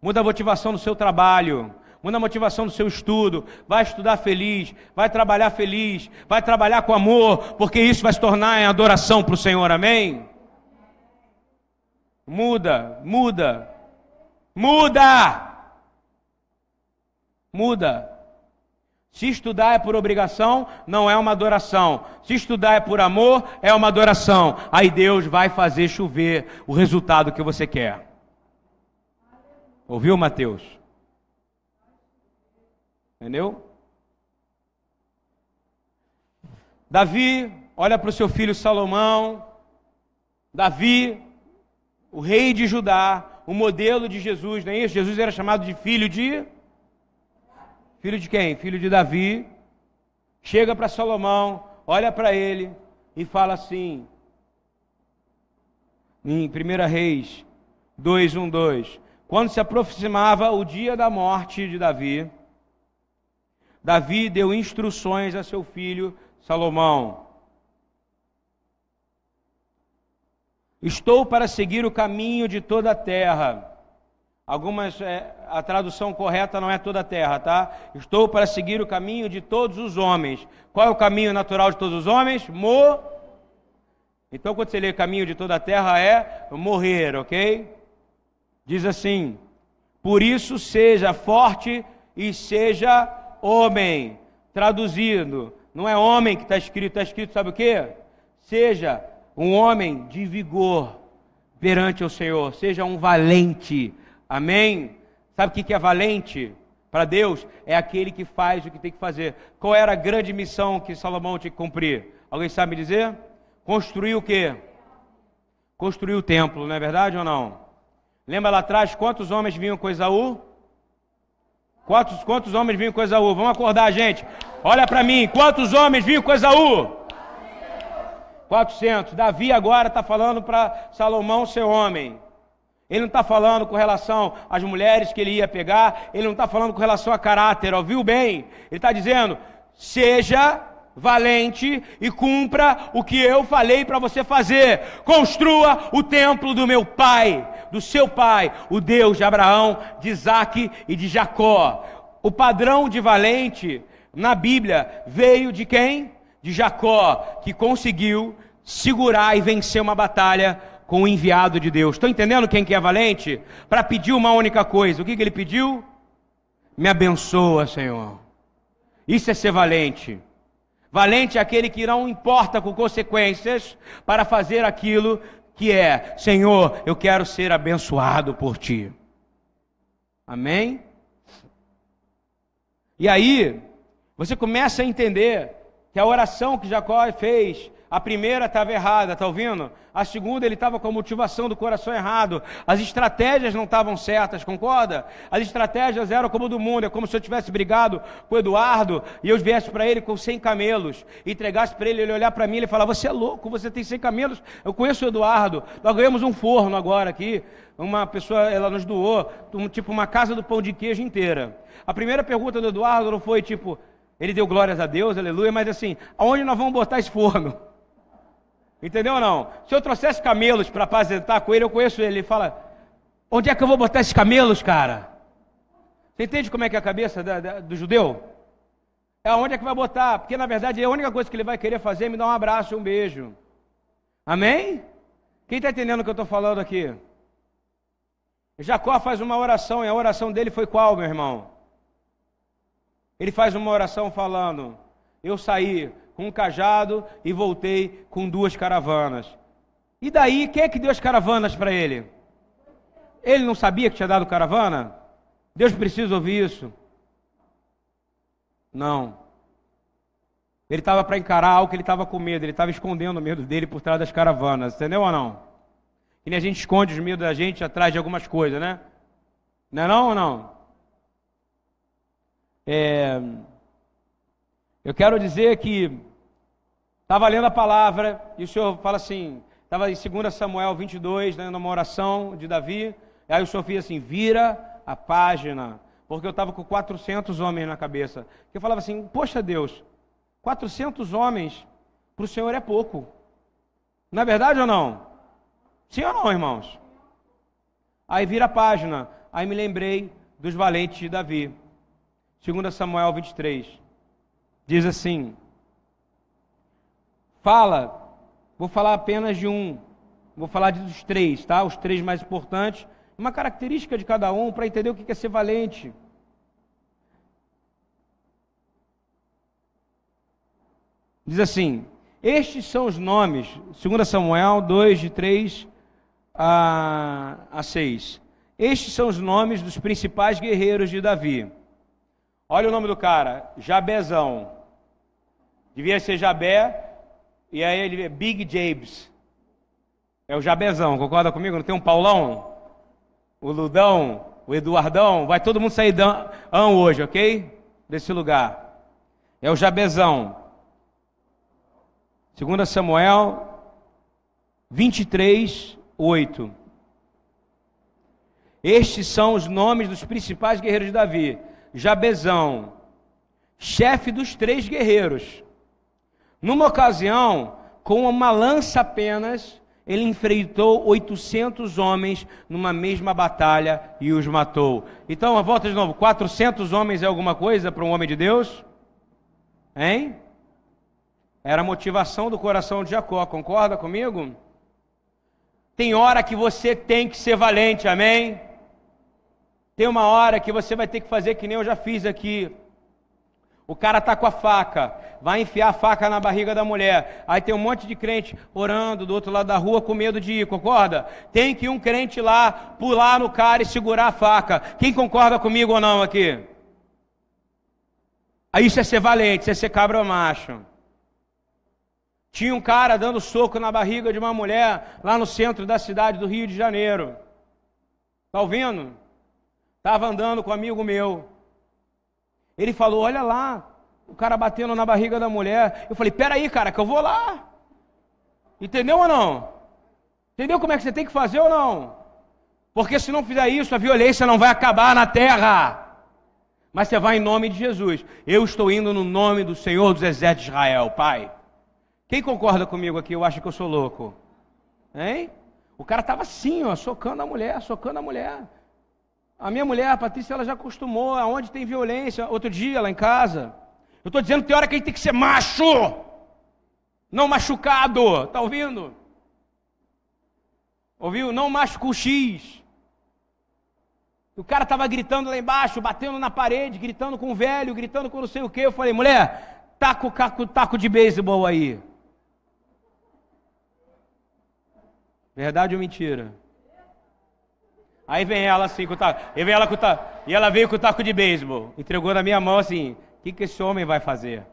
Muda a motivação do seu trabalho, muda a motivação do seu estudo, vai estudar feliz, vai trabalhar feliz, vai trabalhar com amor, porque isso vai se tornar em adoração para o Senhor, amém? Muda, muda, muda, muda. Se estudar é por obrigação, não é uma adoração. Se estudar é por amor, é uma adoração. Aí Deus vai fazer chover o resultado que você quer. Ouviu, Mateus? Entendeu? Davi olha para o seu filho Salomão. Davi, o rei de Judá, o modelo de Jesus, não é isso? Jesus era chamado de filho de. Filho de quem? Filho de Davi. Chega para Salomão, olha para ele e fala assim, em 1 Reis 2, 1, 2: Quando se aproximava o dia da morte de Davi, Davi deu instruções a seu filho Salomão. Estou para seguir o caminho de toda a terra. Algumas, é, a tradução correta não é toda a terra, tá? Estou para seguir o caminho de todos os homens. Qual é o caminho natural de todos os homens? Mo. Então, quando você lê caminho de toda a terra, é morrer, ok? Diz assim: Por isso, seja forte e seja homem. Traduzindo, não é homem que está escrito, está escrito, sabe o que? Seja um homem de vigor perante o Senhor, seja um valente. Amém? Sabe o que é valente? Para Deus é aquele que faz o que tem que fazer. Qual era a grande missão que Salomão tinha que cumprir? Alguém sabe me dizer? Construir o quê? Construir o templo, não é verdade ou não? Lembra lá atrás quantos homens vinham com Esaú? Quantos, quantos homens vinham com Esaú? Vamos acordar, gente. Olha para mim, quantos homens vinham com Esaú? 400. Davi agora está falando para Salomão ser homem. Ele não está falando com relação às mulheres que ele ia pegar, ele não está falando com relação a caráter, ouviu bem? Ele está dizendo: seja valente e cumpra o que eu falei para você fazer. Construa o templo do meu pai, do seu pai, o Deus de Abraão, de Isaac e de Jacó. O padrão de valente na Bíblia veio de quem? De Jacó, que conseguiu segurar e vencer uma batalha com o enviado de Deus. Estão entendendo quem que é valente? Para pedir uma única coisa. O que, que ele pediu? Me abençoa, Senhor. Isso é ser valente. Valente é aquele que não importa com consequências para fazer aquilo que é: Senhor, eu quero ser abençoado por ti. Amém? E aí, você começa a entender que a oração que Jacó fez a primeira estava errada, está ouvindo? A segunda ele estava com a motivação do coração errado. As estratégias não estavam certas, concorda? As estratégias eram como do mundo. É como se eu tivesse brigado com o Eduardo e eu viesse para ele com 100 camelos. Entregasse para ele, ele olhar para mim e ele falar: Você é louco, você tem 100 camelos. Eu conheço o Eduardo. Nós ganhamos um forno agora aqui. Uma pessoa, ela nos doou, tipo uma casa do pão de queijo inteira. A primeira pergunta do Eduardo não foi tipo, ele deu glórias a Deus, aleluia, mas assim, aonde nós vamos botar esse forno? Entendeu ou não? Se eu trouxesse camelos para apresentar com ele, eu conheço ele. Ele fala: Onde é que eu vou botar esses camelos, cara? Você entende como é que é a cabeça da, da, do judeu? É onde é que vai botar? Porque na verdade a única coisa que ele vai querer fazer é me dar um abraço, um beijo. Amém? Quem está entendendo o que eu estou falando aqui? Jacó faz uma oração, e a oração dele foi qual, meu irmão? Ele faz uma oração falando: Eu saí com um cajado e voltei com duas caravanas. E daí, quem é que deu as caravanas para ele? Ele não sabia que tinha dado caravana? Deus precisa ouvir isso? Não. Ele estava para encarar algo que ele estava com medo, ele estava escondendo o medo dele por trás das caravanas, entendeu ou não? E a gente esconde os medos da gente atrás de algumas coisas, né? Não é não ou não? É... Eu quero dizer que Estava lendo a palavra e o Senhor fala assim, estava em 2 Samuel 22, né, numa oração de Davi, aí o Senhor fez assim, vira a página, porque eu estava com 400 homens na cabeça. Eu falava assim, poxa Deus, 400 homens para o Senhor é pouco. Não é verdade ou não? Sim ou não, irmãos? Aí vira a página, aí me lembrei dos valentes de Davi. 2 Samuel 23. Diz assim: fala, vou falar apenas de um, vou falar dos três, tá? Os três mais importantes, uma característica de cada um para entender o que é ser valente. Diz assim: Estes são os nomes, 2 Samuel 2, de 3 a, a 6. Estes são os nomes dos principais guerreiros de Davi. Olha o nome do cara: Jabezão. Devia ser Jabé, e aí ele é Big James. É o Jabezão, concorda comigo? Não tem um Paulão? O Ludão, o Eduardão, vai todo mundo sair dan hoje, ok? Desse lugar. É o Jabezão. 2 Samuel 23, 8. Estes são os nomes dos principais guerreiros de Davi: Jabezão, chefe dos três guerreiros. Numa ocasião, com uma lança apenas, ele enfrentou 800 homens numa mesma batalha e os matou. Então, volta de novo: 400 homens é alguma coisa para um homem de Deus? Hein? Era a motivação do coração de Jacó, concorda comigo? Tem hora que você tem que ser valente, amém? Tem uma hora que você vai ter que fazer que nem eu já fiz aqui. O cara tá com a faca, vai enfiar a faca na barriga da mulher. Aí tem um monte de crente orando do outro lado da rua com medo de ir, concorda? Tem que um crente lá pular no cara e segurar a faca. Quem concorda comigo ou não aqui? Aí isso é ser valente, isso é ser cabra macho. Tinha um cara dando soco na barriga de uma mulher lá no centro da cidade do Rio de Janeiro. Tá ouvindo? Estava andando com um amigo meu. Ele falou: Olha lá, o cara batendo na barriga da mulher. Eu falei: Peraí, cara, que eu vou lá. Entendeu ou não? Entendeu como é que você tem que fazer ou não? Porque se não fizer isso, a violência não vai acabar na terra. Mas você vai em nome de Jesus. Eu estou indo no nome do Senhor dos Exércitos de Israel, Pai. Quem concorda comigo aqui? Eu acho que eu sou louco. Hein? O cara estava assim, ó, socando a mulher, socando a mulher. A minha mulher, a Patrícia, ela já acostumou aonde tem violência. Outro dia, lá em casa. Eu estou dizendo que tem hora que a gente tem que ser macho, não machucado. Está ouvindo? Ouviu? Não machuca o X. O cara estava gritando lá embaixo, batendo na parede, gritando com o velho, gritando com não sei o quê. Eu falei, mulher, taca o taco, taco de beisebol aí. Verdade ou mentira? Aí vem ela assim com o taco. E, vem ela com o taco, e ela veio com o taco de beisebol. Entregou na minha mão assim: o que, que esse homem vai fazer?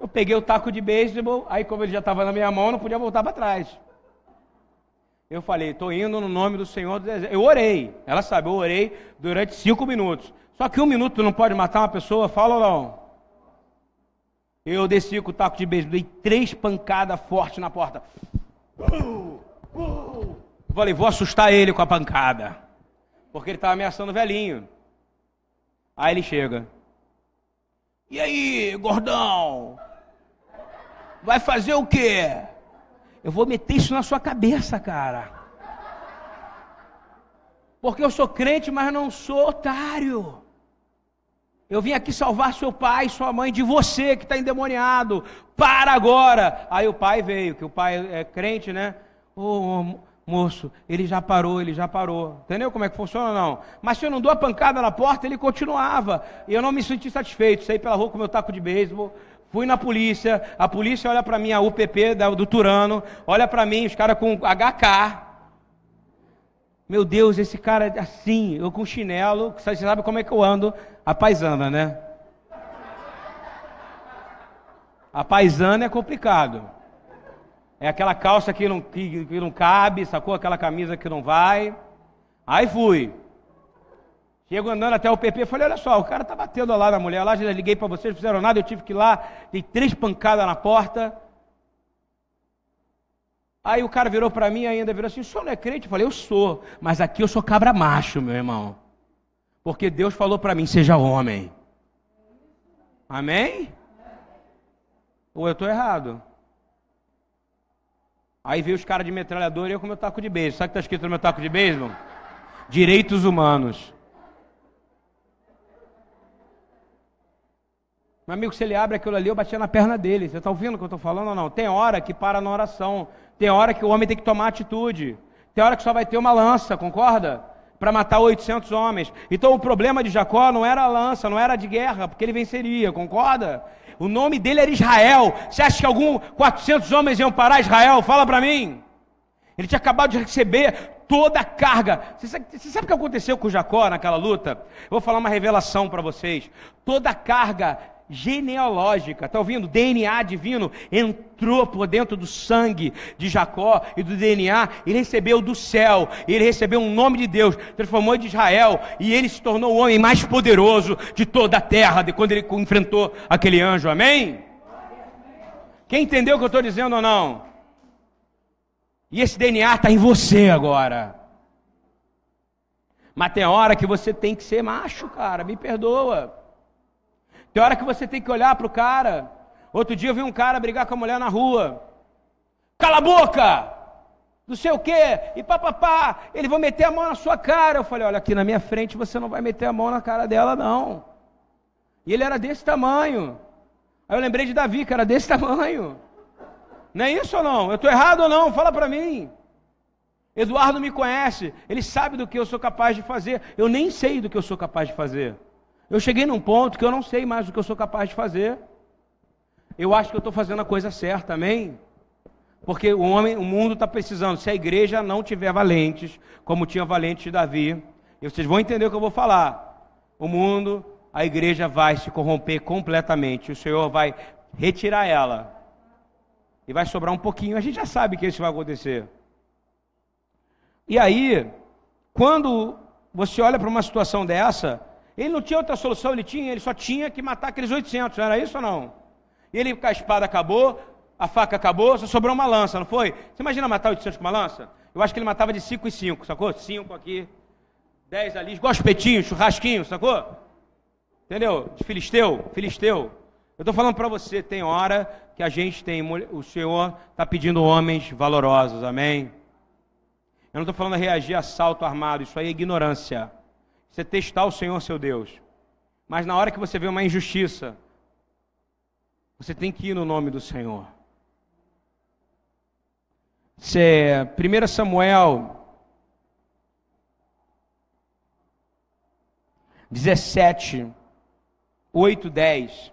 Eu peguei o taco de beisebol, aí como ele já estava na minha mão, não podia voltar para trás. Eu falei, estou indo no nome do Senhor do Eu orei, ela sabe, eu orei durante cinco minutos. Só que um minuto não pode matar uma pessoa, fala ou não? Eu desci com o taco de beisebol, dei três pancadas fortes na porta. Uh, uh. Falei, vou assustar ele com a pancada. Porque ele estava ameaçando o velhinho. Aí ele chega. E aí, gordão? Vai fazer o quê? Eu vou meter isso na sua cabeça, cara. Porque eu sou crente, mas não sou otário. Eu vim aqui salvar seu pai, sua mãe, de você que está endemoniado. Para agora. Aí o pai veio, que o pai é crente, né? Ô moço, ele já parou, ele já parou. Entendeu como é que funciona não? Mas se eu não dou a pancada na porta, ele continuava. E eu não me senti satisfeito. Saí pela rua com meu taco de beisebol. Fui na polícia, a polícia olha para mim, a UPP do Turano, olha para mim, os caras com HK. Meu Deus, esse cara é assim, eu com chinelo, você sabe como é que eu ando, a paisana, né? A paisana é complicado. É aquela calça que não, que, que não cabe, sacou? Aquela camisa que não vai. Aí fui. Chego andando até o PP, falei, olha só, o cara tá batendo lá na mulher, lá já liguei para vocês, não fizeram nada, eu tive que ir lá, dei três pancadas na porta. Aí o cara virou para mim ainda, virou assim, o senhor não é crente? Eu falei, eu sou, mas aqui eu sou cabra macho, meu irmão. Porque Deus falou para mim, seja homem. Amém? Ou eu estou errado? Aí veio os caras de metralhadora e eu com meu taco de beijo. Sabe o que está escrito no meu taco de beijo? Direitos humanos. Meu amigo, se ele abre aquilo ali, eu batia na perna dele. Você está ouvindo o que eu estou falando ou não? Tem hora que para na oração. Tem hora que o homem tem que tomar atitude. Tem hora que só vai ter uma lança, concorda? Para matar 800 homens. Então o problema de Jacó não era a lança, não era de guerra, porque ele venceria, concorda? O nome dele era Israel. Você acha que algum 400 homens iam parar Israel? Fala para mim. Ele tinha acabado de receber toda a carga. Você sabe, você sabe o que aconteceu com Jacó naquela luta? Eu vou falar uma revelação para vocês. Toda a carga genealógica, está ouvindo? DNA divino entrou por dentro do sangue de Jacó e do DNA, ele recebeu do céu, ele recebeu um nome de Deus, transformou de Israel e ele se tornou o homem mais poderoso de toda a terra de quando ele enfrentou aquele anjo, amém? Quem entendeu o que eu estou dizendo ou não? E esse DNA está em você agora. Mas tem hora que você tem que ser macho, cara, me perdoa. Tem hora que você tem que olhar para o cara. Outro dia eu vi um cara brigar com a mulher na rua. Cala a boca! Não sei o quê, e papapá, ele vai meter a mão na sua cara. Eu falei, olha, aqui na minha frente você não vai meter a mão na cara dela, não. E ele era desse tamanho. Aí eu lembrei de Davi, que era desse tamanho. Não é isso ou não? Eu estou errado ou não? Fala para mim. Eduardo me conhece, ele sabe do que eu sou capaz de fazer. Eu nem sei do que eu sou capaz de fazer. Eu cheguei num ponto que eu não sei mais o que eu sou capaz de fazer. Eu acho que eu estou fazendo a coisa certa, amém? Porque o homem, o mundo está precisando. Se a igreja não tiver valentes, como tinha valente de Davi, e vocês vão entender o que eu vou falar. O mundo, a igreja vai se corromper completamente. O Senhor vai retirar ela. E vai sobrar um pouquinho. A gente já sabe que isso vai acontecer. E aí, quando você olha para uma situação dessa, ele não tinha outra solução, ele tinha, ele só tinha que matar aqueles 800, não era isso ou não? E ele, a espada acabou, a faca acabou, só sobrou uma lança, não foi? Você imagina matar 800 com uma lança? Eu acho que ele matava de 5 e 5, sacou? 5 aqui, 10 ali, igual espetinho, churrasquinho, sacou? Entendeu? De filisteu, filisteu. Eu estou falando para você, tem hora que a gente tem, o Senhor está pedindo homens valorosos, amém? Eu não estou falando reagir a assalto armado, isso aí é ignorância você testar o Senhor seu Deus. Mas na hora que você vê uma injustiça, você tem que ir no nome do Senhor. Se 1 Samuel 17, 8, 10.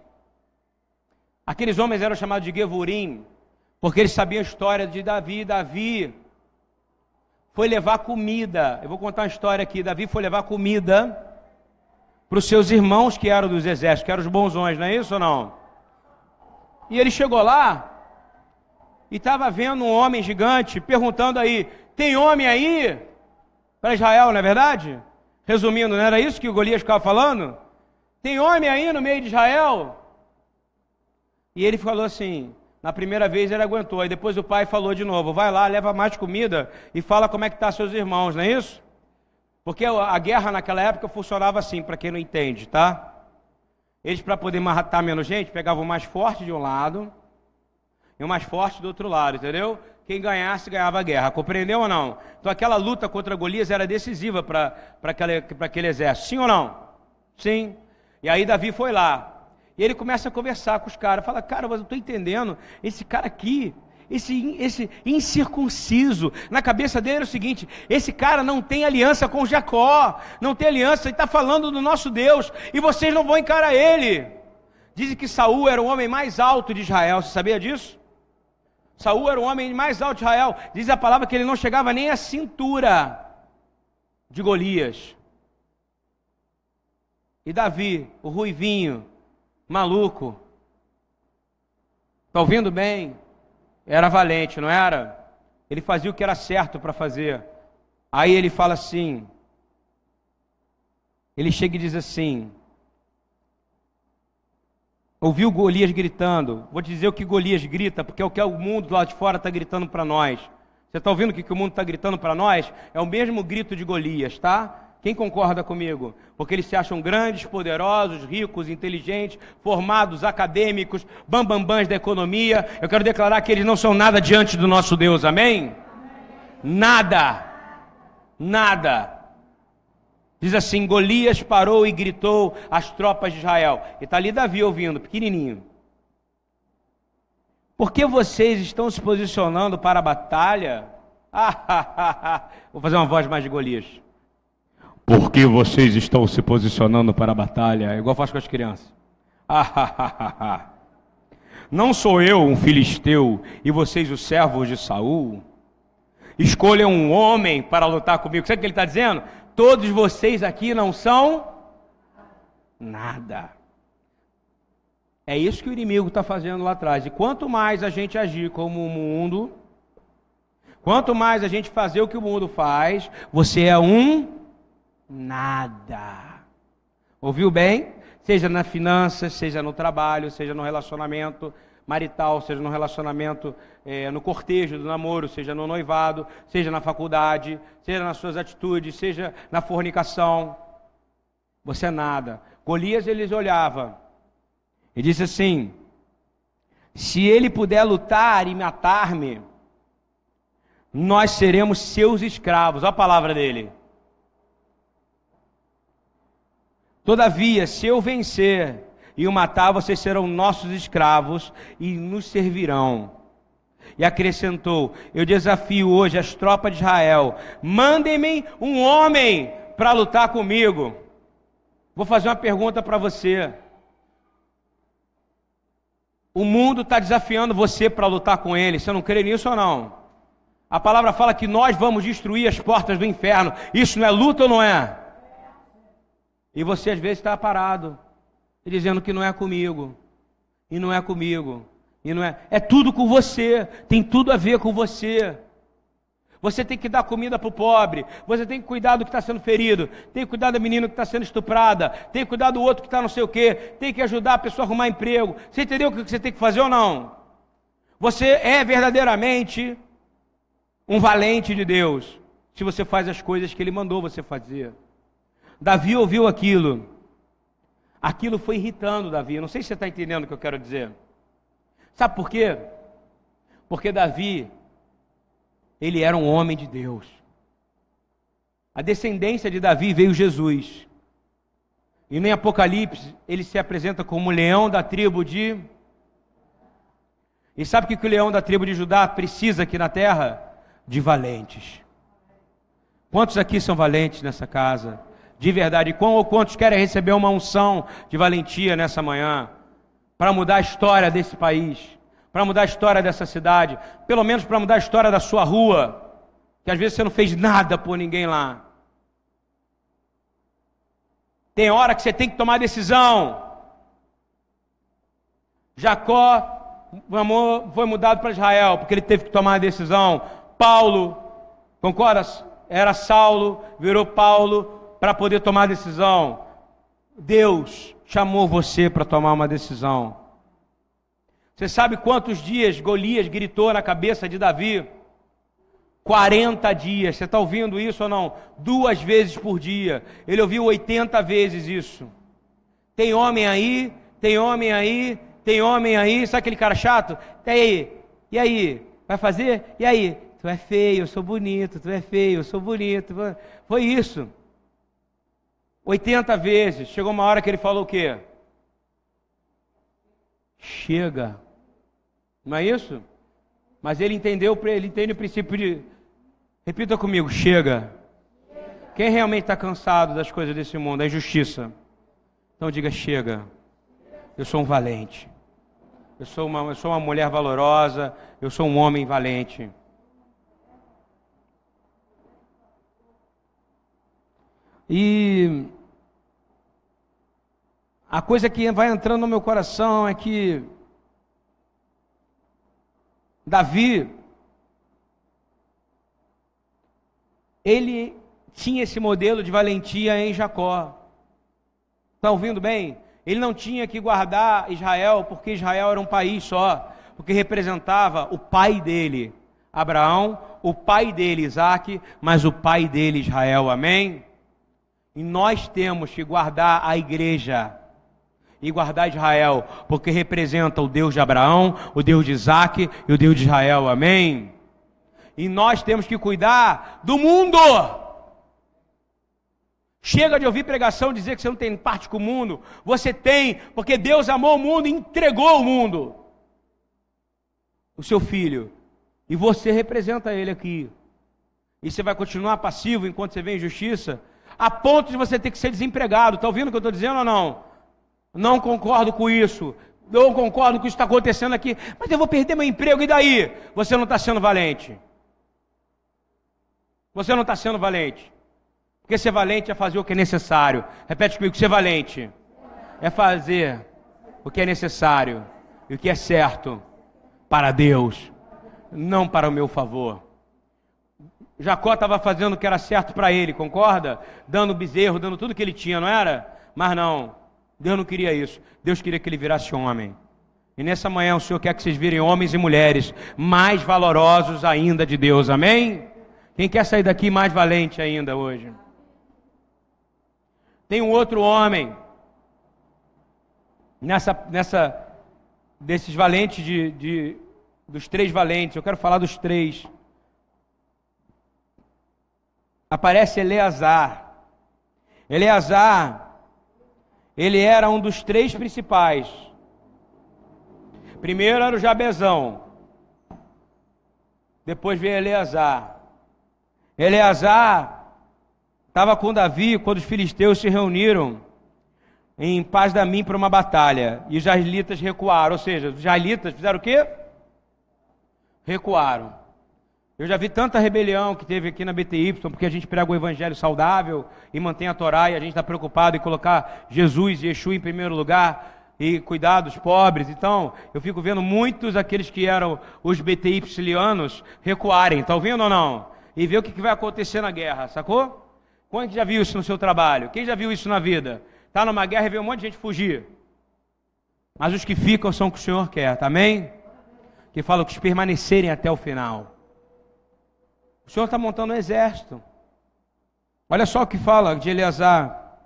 Aqueles homens eram chamados de Gevurim, porque eles sabiam a história de Davi. Davi foi levar comida. Eu vou contar uma história aqui. Davi foi levar comida para os seus irmãos que eram dos exércitos, que eram os bonzões, não é isso ou não? E ele chegou lá e estava vendo um homem gigante perguntando aí: tem homem aí para Israel, não é verdade? Resumindo, não era isso que o Golias ficava falando? Tem homem aí no meio de Israel? E ele falou assim: na primeira vez ele aguentou, aí depois o pai falou de novo: vai lá, leva mais comida e fala como é que tá seus irmãos, não é isso? Porque a guerra naquela época funcionava assim, para quem não entende, tá? Eles, para poder matar menos gente, pegavam o mais forte de um lado e o mais forte do outro lado, entendeu? Quem ganhasse, ganhava a guerra. Compreendeu ou não? Então aquela luta contra Golias era decisiva para aquele, exército. Sim ou não? Sim. E aí Davi foi lá. E ele começa a conversar com os caras. Fala, cara, mas eu estou entendendo. Esse cara aqui, esse, esse incircunciso, na cabeça dele é o seguinte: esse cara não tem aliança com Jacó, não tem aliança, ele está falando do nosso Deus, e vocês não vão encarar ele. Dizem que Saul era o homem mais alto de Israel, você sabia disso? Saul era o homem mais alto de Israel. Diz a palavra que ele não chegava nem à cintura de Golias. E Davi, o ruivinho, maluco, está ouvindo bem? Era valente, não era? Ele fazia o que era certo para fazer. Aí ele fala assim: ele chega e diz assim: ouviu Golias gritando. Vou dizer o que Golias grita, porque é o que o mundo lá de fora está gritando para nós. Você está ouvindo o que o mundo está gritando para nós? É o mesmo grito de Golias, tá? Quem concorda comigo? Porque eles se acham grandes, poderosos, ricos, inteligentes, formados, acadêmicos, bambambãs da economia. Eu quero declarar que eles não são nada diante do nosso Deus, amém? Nada. Nada. Diz assim: Golias parou e gritou às tropas de Israel. E está ali Davi ouvindo, pequenininho. Por que vocês estão se posicionando para a batalha? Vou fazer uma voz mais de Golias. Porque vocês estão se posicionando para a batalha, é igual faz com as crianças. Não sou eu um filisteu e vocês os servos de Saul? Escolham um homem para lutar comigo. Sabe o que ele está dizendo? Todos vocês aqui não são nada. É isso que o inimigo está fazendo lá atrás. E quanto mais a gente agir como o mundo, quanto mais a gente fazer o que o mundo faz, você é um nada. Ouviu bem? Seja nas finanças, seja no trabalho, seja no relacionamento marital, seja no relacionamento, é, no cortejo do namoro, seja no noivado, seja na faculdade, seja nas suas atitudes, seja na fornicação. Você é nada. Golias eles olhava e disse assim: se ele puder lutar e matar-me, nós seremos seus escravos. Olha a palavra dele. Todavia, se eu vencer e o matar, vocês serão nossos escravos e nos servirão. E acrescentou: Eu desafio hoje as tropas de Israel, mandem-me um homem para lutar comigo. Vou fazer uma pergunta para você. O mundo está desafiando você para lutar com ele. Você não crê nisso ou não? A palavra fala que nós vamos destruir as portas do inferno. Isso não é luta ou não é? E você às vezes está parado, dizendo que não é comigo, e não é comigo, e não é. É tudo com você, tem tudo a ver com você. Você tem que dar comida para o pobre, você tem que cuidar do que está sendo ferido, tem que cuidar da menina que está sendo estuprada, tem que cuidar do outro que está não sei o quê, tem que ajudar a pessoa a arrumar emprego. Você entendeu o que você tem que fazer ou não? Você é verdadeiramente um valente de Deus, se você faz as coisas que Ele mandou você fazer. Davi ouviu aquilo. Aquilo foi irritando Davi. não sei se você está entendendo o que eu quero dizer. Sabe por quê? Porque Davi, ele era um homem de Deus. A descendência de Davi veio Jesus. E nem Apocalipse ele se apresenta como leão da tribo de. E sabe o que o leão da tribo de Judá precisa aqui na terra? De valentes. Quantos aqui são valentes nessa casa? De verdade. Quão ou quantos querem receber uma unção de valentia nessa manhã para mudar a história desse país, para mudar a história dessa cidade, pelo menos para mudar a história da sua rua, que às vezes você não fez nada por ninguém lá. Tem hora que você tem que tomar decisão. Jacó foi mudado para Israel porque ele teve que tomar a decisão. Paulo, concordas? Era Saulo, virou Paulo para poder tomar decisão. Deus chamou você para tomar uma decisão. Você sabe quantos dias Golias gritou na cabeça de Davi? 40 dias. Você está ouvindo isso ou não? Duas vezes por dia. Ele ouviu 80 vezes isso. Tem homem aí, tem homem aí, tem homem aí. Sabe aquele cara chato? E aí? E aí? Vai fazer? E aí? Tu é feio, eu sou bonito. Tu é feio, eu sou bonito. Foi isso. 80 vezes. Chegou uma hora que ele falou o quê? Chega. Não é isso? Mas ele entendeu, ele entende o princípio de. Repita comigo, chega. Quem realmente está cansado das coisas desse mundo, da injustiça? Então diga, chega. Eu sou um valente. Eu sou uma, eu sou uma mulher valorosa. Eu sou um homem valente. E a coisa que vai entrando no meu coração é que Davi, ele tinha esse modelo de valentia em Jacó. Está ouvindo bem? Ele não tinha que guardar Israel, porque Israel era um país só, porque representava o pai dele, Abraão, o pai dele, Isaac, mas o pai dele, Israel. Amém? E nós temos que guardar a igreja e guardar Israel, porque representa o Deus de Abraão, o Deus de Isaac e o Deus de Israel. Amém? E nós temos que cuidar do mundo. Chega de ouvir pregação dizer que você não tem parte com o mundo. Você tem, porque Deus amou o mundo e entregou o mundo. O seu filho. E você representa ele aqui. E você vai continuar passivo enquanto você vê injustiça? A ponto de você ter que ser desempregado. Está ouvindo o que eu estou dizendo ou não? Não concordo com isso. Não concordo com o que está acontecendo aqui. Mas eu vou perder meu emprego, e daí? Você não está sendo valente. Você não está sendo valente. Porque ser valente é fazer o que é necessário. Repete comigo: ser valente é fazer o que é necessário e o que é certo para Deus, não para o meu favor. Jacó estava fazendo o que era certo para ele, concorda? Dando bezerro, dando tudo que ele tinha, não era? Mas não, Deus não queria isso. Deus queria que ele virasse homem. E nessa manhã o Senhor quer que vocês virem homens e mulheres mais valorosos ainda de Deus, amém? Quem quer sair daqui mais valente ainda hoje? Tem um outro homem nessa, nessa desses valentes de, de dos três valentes. Eu quero falar dos três aparece Eleazar. Eleazar, ele era um dos três principais. Primeiro era o Jabezão. Depois veio Eleazar. Eleazar estava com Davi quando os filisteus se reuniram em paz da mim para uma batalha. E os israelitas recuaram. Ou seja, os israelitas fizeram o quê? Recuaram. Eu já vi tanta rebelião que teve aqui na BTY, porque a gente prega o evangelho saudável e mantém a Torá, e a gente está preocupado em colocar Jesus e Yeshua em primeiro lugar e cuidar dos pobres. Então, eu fico vendo muitos aqueles que eram os BTYlianos recuarem. Está ouvindo ou não? E ver o que vai acontecer na guerra, sacou? Quem já viu isso no seu trabalho? Quem já viu isso na vida? Está numa guerra e vê um monte de gente fugir. Mas os que ficam são o que o Senhor quer, tá amém? Que falam que os permanecerem até o final. O Senhor está montando um exército. Olha só o que fala de Eleazar.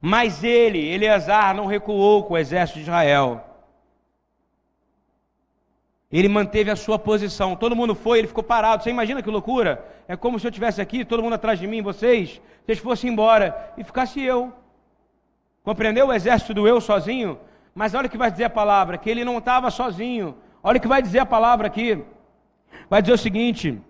Mas ele, Eleazar, não recuou com o exército de Israel. Ele manteve a sua posição. Todo mundo foi, ele ficou parado. Você imagina que loucura? É como se eu estivesse aqui, todo mundo atrás de mim, vocês, vocês fossem embora e ficasse eu. Compreendeu o exército do eu sozinho? Mas olha o que vai dizer a palavra: que ele não estava sozinho. Olha o que vai dizer a palavra aqui. Vai dizer o seguinte: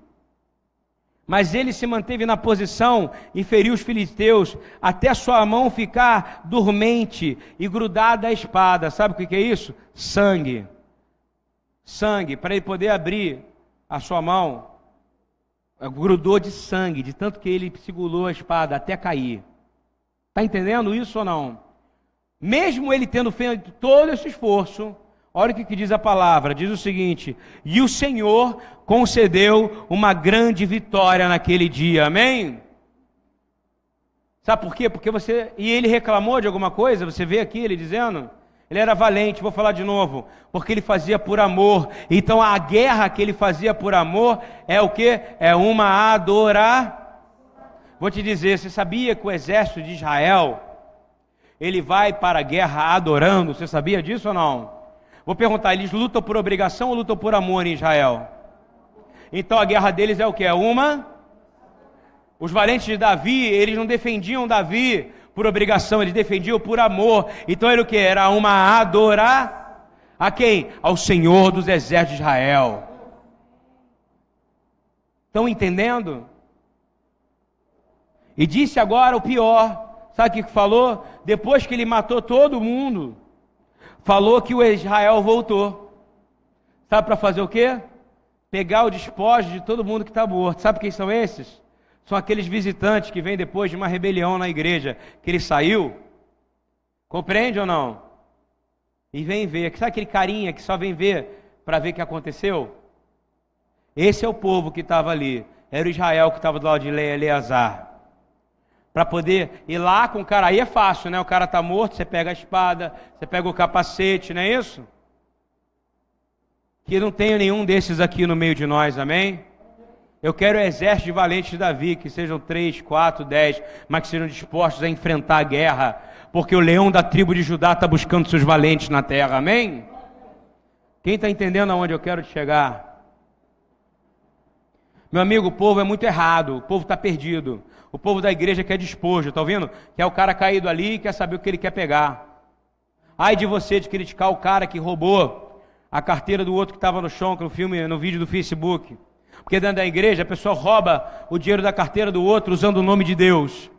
Mas ele se manteve na posição e feriu os filisteus até sua mão ficar dormente e grudada à espada. Sabe o que é isso? Sangue. Sangue, para ele poder abrir a sua mão, grudou de sangue, de tanto que ele segurou a espada até cair. Está entendendo isso ou não? Mesmo ele tendo feito todo esse esforço, olha o que, que diz a palavra: diz o seguinte: e o Senhor concedeu uma grande vitória naquele dia, amém? Sabe por quê? Porque você. E ele reclamou de alguma coisa, você vê aqui ele dizendo. Ele era valente, vou falar de novo, porque ele fazia por amor. Então a guerra que ele fazia por amor é o que? É uma adorar. Vou te dizer, você sabia que o exército de Israel ele vai para a guerra adorando? Você sabia disso ou não? Vou perguntar, eles lutam por obrigação ou lutam por amor em Israel? Então a guerra deles é o que? É uma? Os valentes de Davi, eles não defendiam Davi por obrigação, eles defendiam por amor. Então era o que? Era uma adorar a quem? Ao Senhor dos exércitos de Israel. Estão entendendo? E disse agora o pior. Sabe o que falou? Depois que ele matou todo mundo, falou que o Israel voltou. Sabe para fazer o quê? Pegar o despojo de todo mundo que está morto. Sabe quem são esses? São aqueles visitantes que vêm depois de uma rebelião na igreja, que ele saiu. Compreende ou não? E vem ver. Sabe aquele carinha que só vem ver para ver o que aconteceu? Esse é o povo que estava ali. Era o Israel que estava do lado de Eleazar para poder ir lá com o cara. Aí é fácil, né? O cara está morto, você pega a espada, você pega o capacete, não é isso? Que não tenha nenhum desses aqui no meio de nós, amém? Eu quero o exército de valentes de Davi, que sejam três, quatro, dez, mas que sejam dispostos a enfrentar a guerra, porque o leão da tribo de Judá está buscando seus valentes na terra, amém? Quem está entendendo aonde eu quero chegar? Meu amigo, o povo é muito errado, o povo está perdido. O povo da igreja quer despojo, está ouvindo? Quer o cara caído ali e quer saber o que ele quer pegar. Ai de você de criticar o cara que roubou a carteira do outro que estava no chão, no filme, no vídeo do Facebook. Porque dentro da igreja a pessoa rouba o dinheiro da carteira do outro usando o nome de Deus.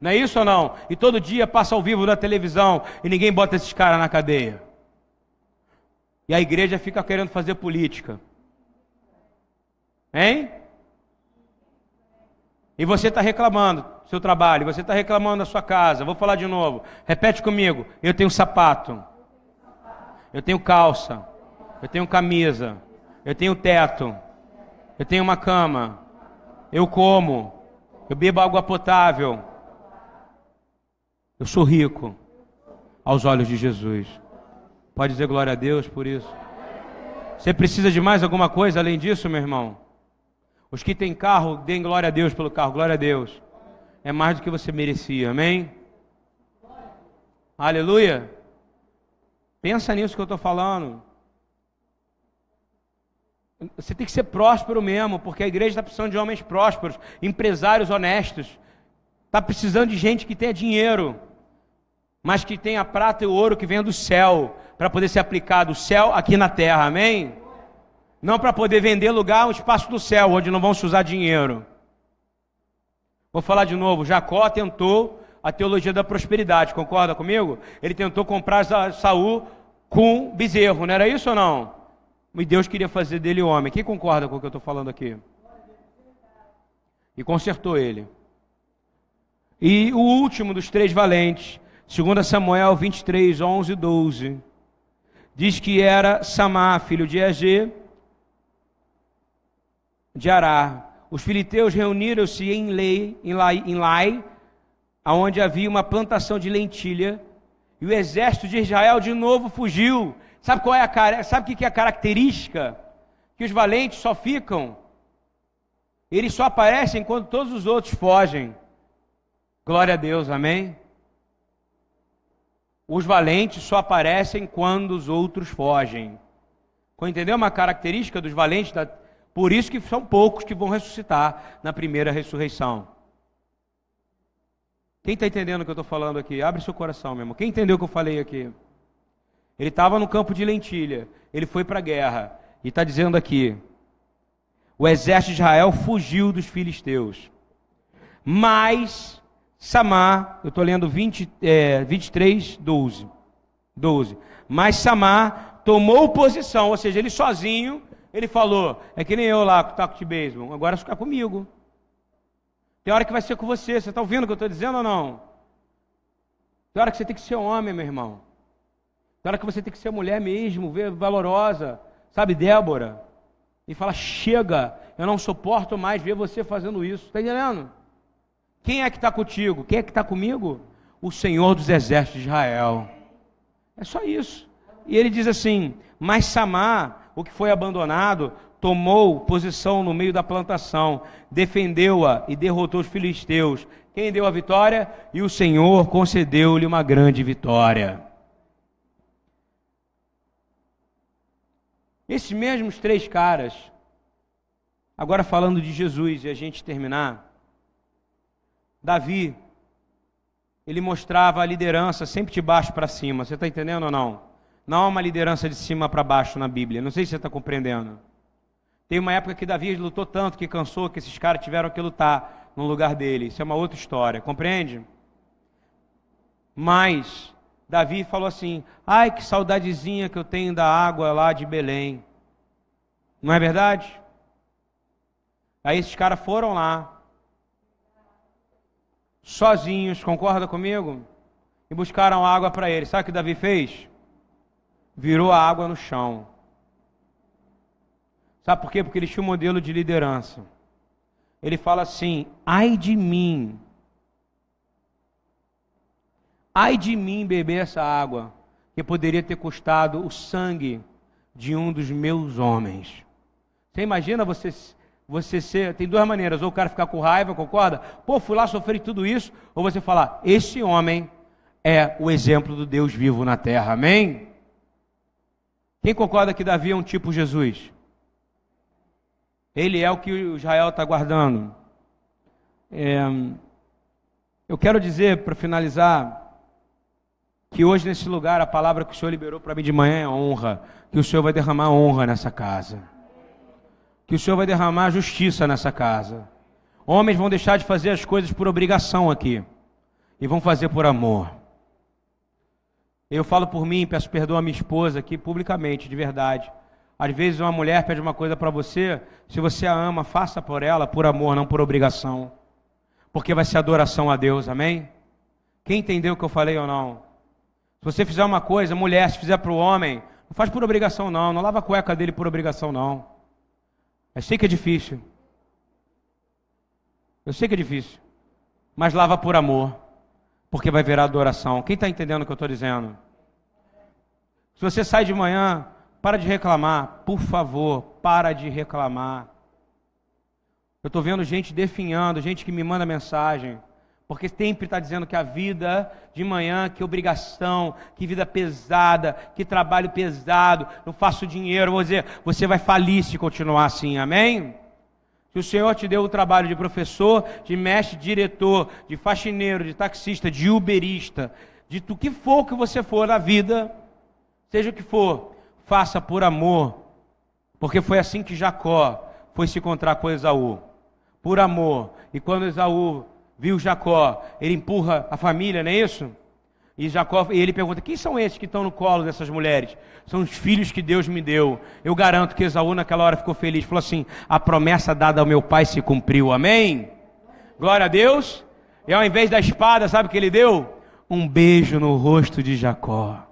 Não é isso ou não? E todo dia passa ao vivo na televisão e ninguém bota esses caras na cadeia. E a igreja fica querendo fazer política. Hein? E você está reclamando do seu trabalho, você está reclamando da sua casa. Vou falar de novo. Repete comigo. Eu tenho sapato. Eu tenho calça. Eu tenho camisa. Eu tenho teto. Eu tenho uma cama. Eu como. Eu bebo água potável. Eu sou rico aos olhos de Jesus. Pode dizer glória a Deus por isso. Você precisa de mais alguma coisa além disso, meu irmão? Os que têm carro, deem glória a Deus pelo carro, glória a Deus. É mais do que você merecia, amém? Aleluia. Pensa nisso que eu estou falando. Você tem que ser próspero mesmo, porque a igreja está precisando de homens prósperos, empresários honestos. Está precisando de gente que tenha dinheiro, mas que tenha prata e ouro que venha do céu, para poder ser aplicado o céu aqui na terra, amém? Não para poder vender lugar, um espaço do céu, onde não vão se usar dinheiro. Vou falar de novo. Jacó tentou a teologia da prosperidade, concorda comigo? Ele tentou comprar Saul com bezerro, não era isso ou não? E Deus queria fazer dele homem. Quem concorda com o que eu estou falando aqui? E consertou ele. E o último dos três valentes, 2 Samuel 23, 11 e 12, diz que era Samá, filho de Egê, de Ará. Os filisteus reuniram-se em Lei, em Lai, em Lai, aonde havia uma plantação de lentilha, e o exército de Israel de novo fugiu. Sabe qual é a sabe o que é a característica? Que os valentes só ficam, eles só aparecem quando todos os outros fogem. Glória a Deus, amém? Os valentes só aparecem quando os outros fogem. Entendeu uma característica dos valentes da, por isso que são poucos que vão ressuscitar na primeira ressurreição. Quem está entendendo o que eu estou falando aqui? Abre seu coração, meu irmão. Quem entendeu o que eu falei aqui? Ele estava no campo de lentilha, ele foi para a guerra, e está dizendo aqui: o exército de Israel fugiu dos filisteus. Mas Samar, eu estou lendo 20, é, 23, 12. 12. Mas Samar tomou posição, ou seja, ele sozinho, ele falou: é que nem eu lá com o taco de beisebol, agora ficar comigo. Tem hora que vai ser com você, você está ouvindo o que eu estou dizendo ou não? Tem hora que você tem que ser homem, meu irmão. Tem hora que você tem que ser mulher mesmo, valorosa, sabe, Débora? E fala: chega, eu não suporto mais ver você fazendo isso. Está entendendo? Quem é que está contigo? Quem é que está comigo? O Senhor dos Exércitos de Israel. É só isso. E ele diz assim: Mas Samar, o que foi abandonado, tomou posição no meio da plantação, defendeu-a e derrotou os filisteus. Quem deu a vitória? E o Senhor concedeu-lhe uma grande vitória. Esses mesmos três caras, agora falando de Jesus e a gente terminar, Davi, ele mostrava a liderança sempre de baixo para cima. Você está entendendo ou não? Não há uma liderança de cima para baixo na Bíblia. Não sei se você está compreendendo. Tem uma época que Davi lutou tanto que cansou que esses caras tiveram que lutar no lugar dele. Isso é uma outra história, compreende? Mas Davi falou assim: ai que saudadezinha que eu tenho da água lá de Belém. Não é verdade? Aí esses caras foram lá, sozinhos, concorda comigo? E buscaram água para ele. Sabe o que Davi fez? Virou a água no chão. Sabe por quê? Porque ele tinha um modelo de liderança. Ele fala assim: ai de mim. Ai de mim beber essa água, que poderia ter custado o sangue de um dos meus homens. Você imagina você você ser. Tem duas maneiras: ou o cara ficar com raiva, concorda? Pô, fui lá sofrer tudo isso. Ou você falar: esse homem é o exemplo do Deus vivo na terra. Amém? Quem concorda que Davi é um tipo Jesus? Ele é o que Israel está guardando. É, eu quero dizer, para finalizar, que hoje nesse lugar a palavra que o Senhor liberou para mim de manhã é honra. Que o Senhor vai derramar honra nessa casa que o Senhor vai derramar justiça nessa casa. Homens vão deixar de fazer as coisas por obrigação aqui e vão fazer por amor. Eu falo por mim, peço perdão à minha esposa aqui publicamente, de verdade. Às vezes uma mulher pede uma coisa para você, se você a ama, faça por ela por amor, não por obrigação. Porque vai ser adoração a Deus, amém? Quem entendeu o que eu falei ou não? Se você fizer uma coisa, mulher, se fizer para o homem, não faz por obrigação não, não lava a cueca dele por obrigação não. Eu sei que é difícil. Eu sei que é difícil. Mas lava por amor. Porque vai virar adoração. Quem está entendendo o que eu estou dizendo? Se você sai de manhã, para de reclamar. Por favor, para de reclamar. Eu estou vendo gente definhando, gente que me manda mensagem. Porque sempre está dizendo que a vida de manhã, que obrigação, que vida pesada, que trabalho pesado, não faço dinheiro. Vou dizer, você vai falir se continuar assim, amém? Se o Senhor te deu o trabalho de professor, de mestre, de diretor, de faxineiro, de taxista, de uberista, de tu que for que você for na vida, seja o que for, faça por amor, porque foi assim que Jacó foi se encontrar com Esaú, por amor. E quando Esaú viu Jacó, ele empurra a família, não é isso? E Jacó, e ele pergunta: quem são esses que estão no colo dessas mulheres? São os filhos que Deus me deu. Eu garanto que Esaú naquela hora ficou feliz. Falou assim: a promessa dada ao meu pai se cumpriu. Amém? Glória a Deus. E ao invés da espada, sabe o que ele deu? Um beijo no rosto de Jacó.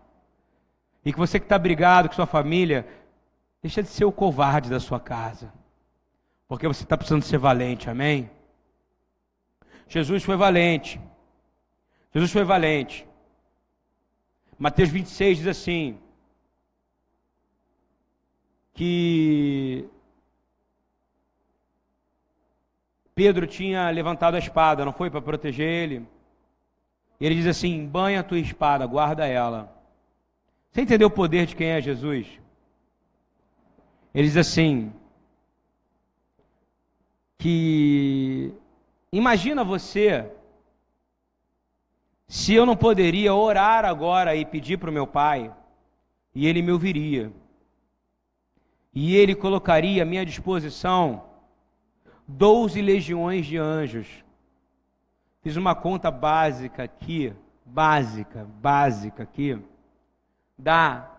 E que você que está brigado com sua família, deixa de ser o covarde da sua casa. Porque você está precisando ser valente, amém? Jesus foi valente. Jesus foi valente. Mateus 26 diz assim: que Pedro tinha levantado a espada, não foi para proteger ele. Ele diz assim: banha a tua espada, guarda ela. Você entendeu o poder de quem é Jesus? Ele diz assim: que Imagina você se eu não poderia orar agora e pedir para o meu pai, e ele me ouviria, e ele colocaria à minha disposição 12 legiões de anjos. Fiz uma conta básica aqui, básica, básica aqui, dá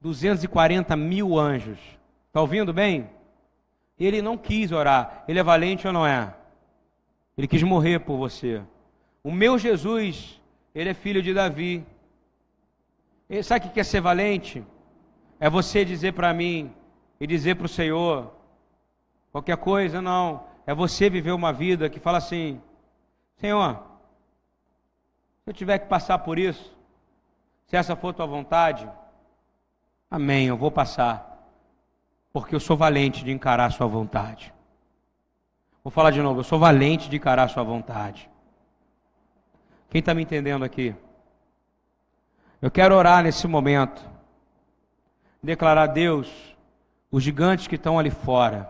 240 mil anjos. Está ouvindo bem? Ele não quis orar. Ele é valente ou não é? Ele quis morrer por você. O meu Jesus, ele é filho de Davi. Ele, sabe o que é ser valente? É você dizer para mim e dizer para o Senhor qualquer coisa, não. É você viver uma vida que fala assim: Senhor, se eu tiver que passar por isso, se essa for tua vontade, amém, eu vou passar, porque eu sou valente de encarar a sua vontade. Vou falar de novo, eu sou valente de encarar a sua vontade. Quem está me entendendo aqui? Eu quero orar nesse momento, declarar a Deus os gigantes que estão ali fora,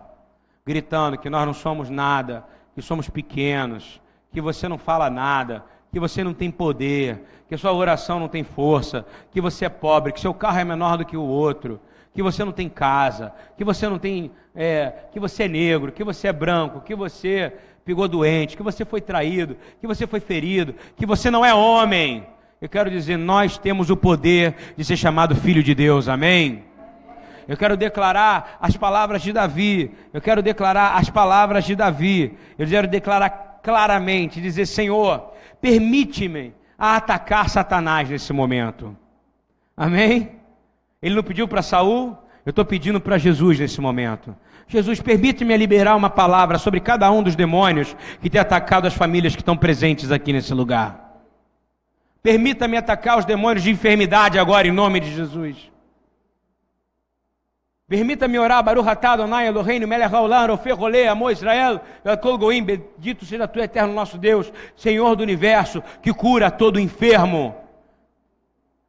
gritando que nós não somos nada, que somos pequenos, que você não fala nada, que você não tem poder, que sua oração não tem força, que você é pobre, que seu carro é menor do que o outro, que você não tem casa, que você não tem, é, que você é negro, que você é branco, que você pegou doente, que você foi traído, que você foi ferido, que você não é homem. Eu quero dizer, nós temos o poder de ser chamado filho de Deus, amém? Eu quero declarar as palavras de Davi. Eu quero declarar as palavras de Davi. Eu quero declarar claramente, dizer: Senhor, permite-me a atacar Satanás nesse momento. Amém? Ele não pediu para Saul, eu estou pedindo para Jesus nesse momento. Jesus, permite-me liberar uma palavra sobre cada um dos demônios que tem atacado as famílias que estão presentes aqui nesse lugar. Permita-me atacar os demônios de enfermidade agora, em nome de Jesus. Permita-me orar, Baruch atah Adonai Eloheinu melech haolam rofer rolê, amor Israel, kol goim, bendito seja tu, eterno nosso Deus, Senhor do universo, que cura todo enfermo,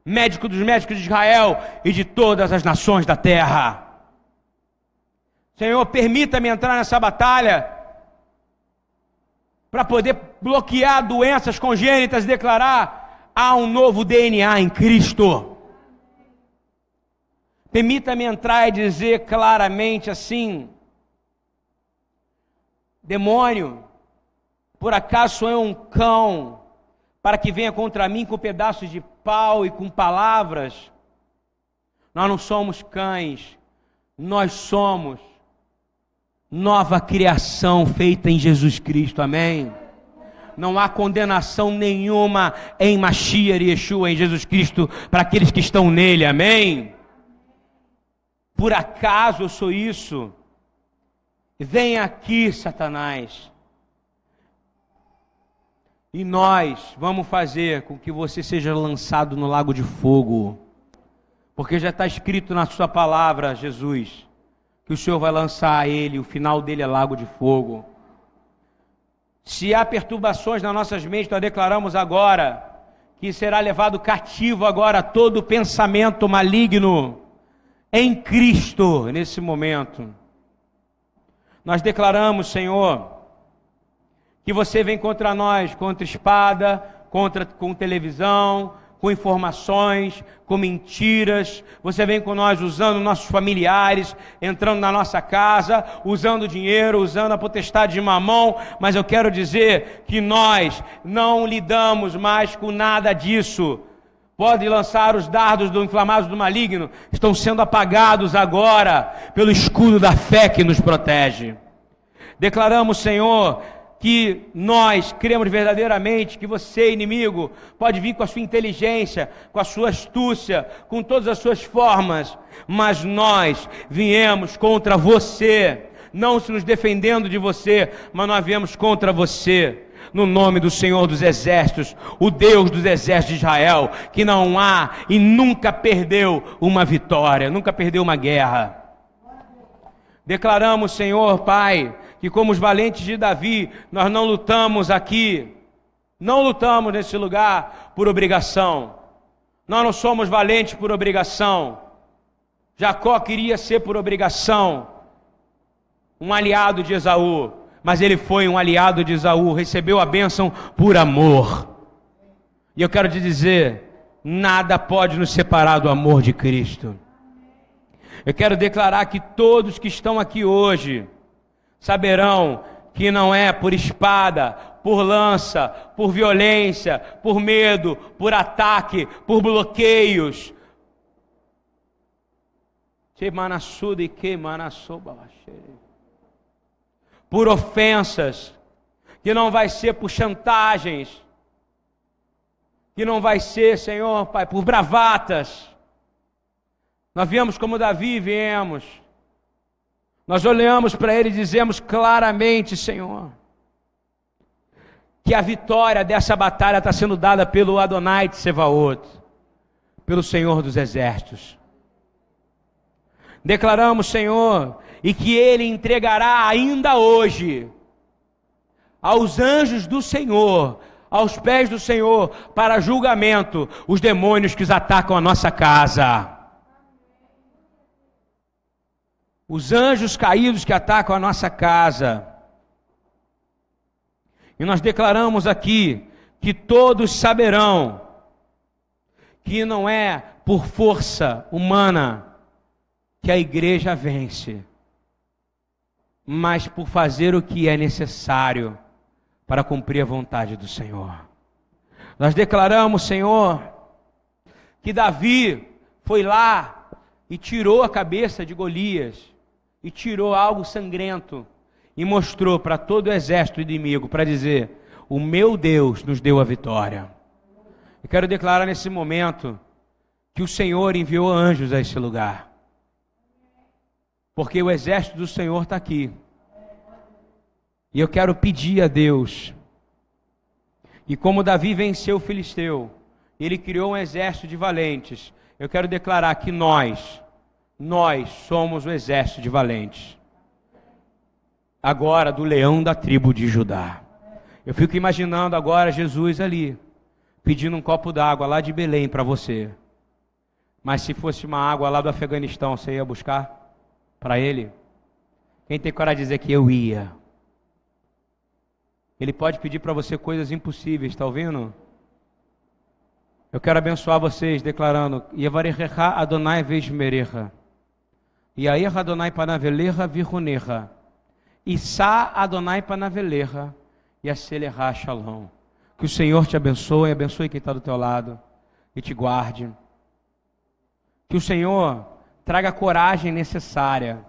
médico dos médicos de Israel e de todas as nações da terra. Senhor, permita-me entrar nessa batalha para poder bloquear doenças congênitas e declarar há um novo DNA em Cristo. Permita-me entrar e dizer claramente assim: demônio, por acaso sou eu um cão para que venha contra mim com pedaços de pau e com palavras? Nós não somos cães, nós somos nova criação feita em Jesus Cristo, amém? Não há condenação nenhuma em Mashiach e Yeshua, em Jesus Cristo, para aqueles que estão nele, amém? Por acaso eu sou isso? Vem aqui, Satanás. E nós vamos fazer com que você seja lançado no lago de fogo. Porque já está escrito na sua palavra, Jesus, que o Senhor vai lançar ele, o final dele é lago de fogo. Se há perturbações nas nossas mentes, nós declaramos agora que será levado cativo agora todo pensamento maligno em Cristo nesse momento. Nós declaramos, Senhor, que você vem contra nós, contra espada, contra com televisão, com informações, com mentiras. Você vem com nós usando nossos familiares, entrando na nossa casa, usando dinheiro, usando a potestade de mamão. Mas eu quero dizer que nós não lidamos mais com nada disso. Pode lançar os dardos do inflamados do maligno, estão sendo apagados agora pelo escudo da fé que nos protege. Declaramos, Senhor, que nós cremos verdadeiramente que você, inimigo, pode vir com a sua inteligência, com a sua astúcia, com todas as suas formas, mas nós viemos contra você, não se nos defendendo de você, mas nós viemos contra você no nome do Senhor dos Exércitos, o Deus dos Exércitos de Israel, que não há e nunca perdeu uma vitória, nunca perdeu uma guerra. Declaramos, Senhor Pai, que como os valentes de Davi, nós não lutamos aqui, não lutamos nesse lugar por obrigação. Nós não somos valentes por obrigação. Jacó queria ser por obrigação um aliado de Esaú mas ele foi um aliado de Esaú, recebeu a bênção por amor. E eu quero te dizer: nada pode nos separar do amor de Cristo. Eu quero declarar que todos que estão aqui hoje, saberão que não é por espada, por lança, por violência, por medo, por ataque, por bloqueios. Por ofensas, que não vai ser por chantagens, que não vai ser, Senhor, Pai, por bravatas. Nós viemos como Davi viemos nós olhamos para ele e dizemos claramente, Senhor, que a vitória dessa batalha está sendo dada pelo Adonai de Sevaot, pelo Senhor dos Exércitos. Declaramos, Senhor, e que Ele entregará ainda hoje aos anjos do Senhor, aos pés do Senhor, para julgamento, os demônios que atacam a nossa casa. Os anjos caídos que atacam a nossa casa. E nós declaramos aqui que todos saberão que não é por força humana que a igreja vence, mas por fazer o que é necessário para cumprir a vontade do Senhor. Nós declaramos, Senhor, que Davi foi lá e tirou a cabeça de Golias e tirou algo sangrento e mostrou para todo o exército inimigo para dizer: O meu Deus nos deu a vitória. Eu quero declarar nesse momento que o Senhor enviou anjos a esse lugar, porque o exército do Senhor está aqui. E eu quero pedir a Deus, e como Davi venceu o filisteu, ele criou um exército de valentes. Eu quero declarar que nós, nós somos o exército de valentes. Agora, do leão da tribo de Judá. Eu fico imaginando agora Jesus ali, pedindo um copo d'água lá de Belém para você. Mas se fosse uma água lá do Afeganistão, você ia buscar para ele? Quem tem coragem de dizer que eu ia? Ele pode pedir para você coisas impossíveis, está ouvindo? Eu quero abençoar vocês declarando: Yevarechecha Adonai Veshmerecha. Aí Adonai panaveleha viruneha. Issa Adonai panaveleha. E acelerar shalom. Que o Senhor te abençoe, abençoe quem está do teu lado e te guarde. Que o Senhor traga a coragem necessária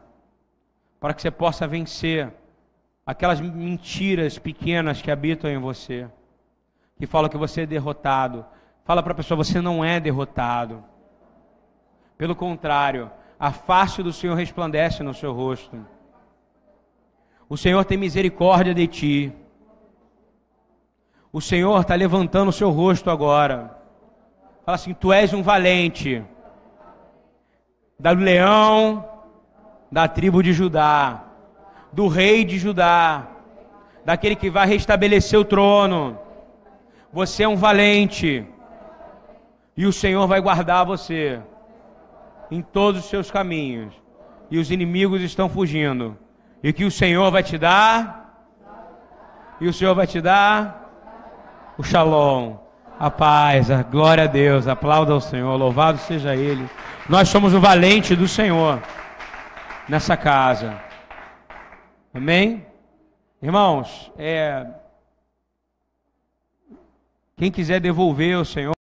para que você possa vencer aquelas mentiras pequenas que habitam em você, que falam que você é derrotado. Fala para a pessoa: você não é derrotado. Pelo contrário, a face do Senhor resplandece no seu rosto. O Senhor tem misericórdia de ti. O Senhor está levantando o seu rosto agora. Fala assim: Tu és um valente. Do leão da tribo de Judá, do rei de Judá, daquele que vai restabelecer o trono. Você é um valente. E o Senhor vai guardar você em todos os seus caminhos, e os inimigos estão fugindo, e que o Senhor vai te dar, e o Senhor vai te dar o shalom, a paz, a glória a Deus, aplauda ao Senhor, louvado seja Ele. Nós somos o valente do Senhor nessa casa. Amém? Irmãos, é... quem quiser devolver ao Senhor.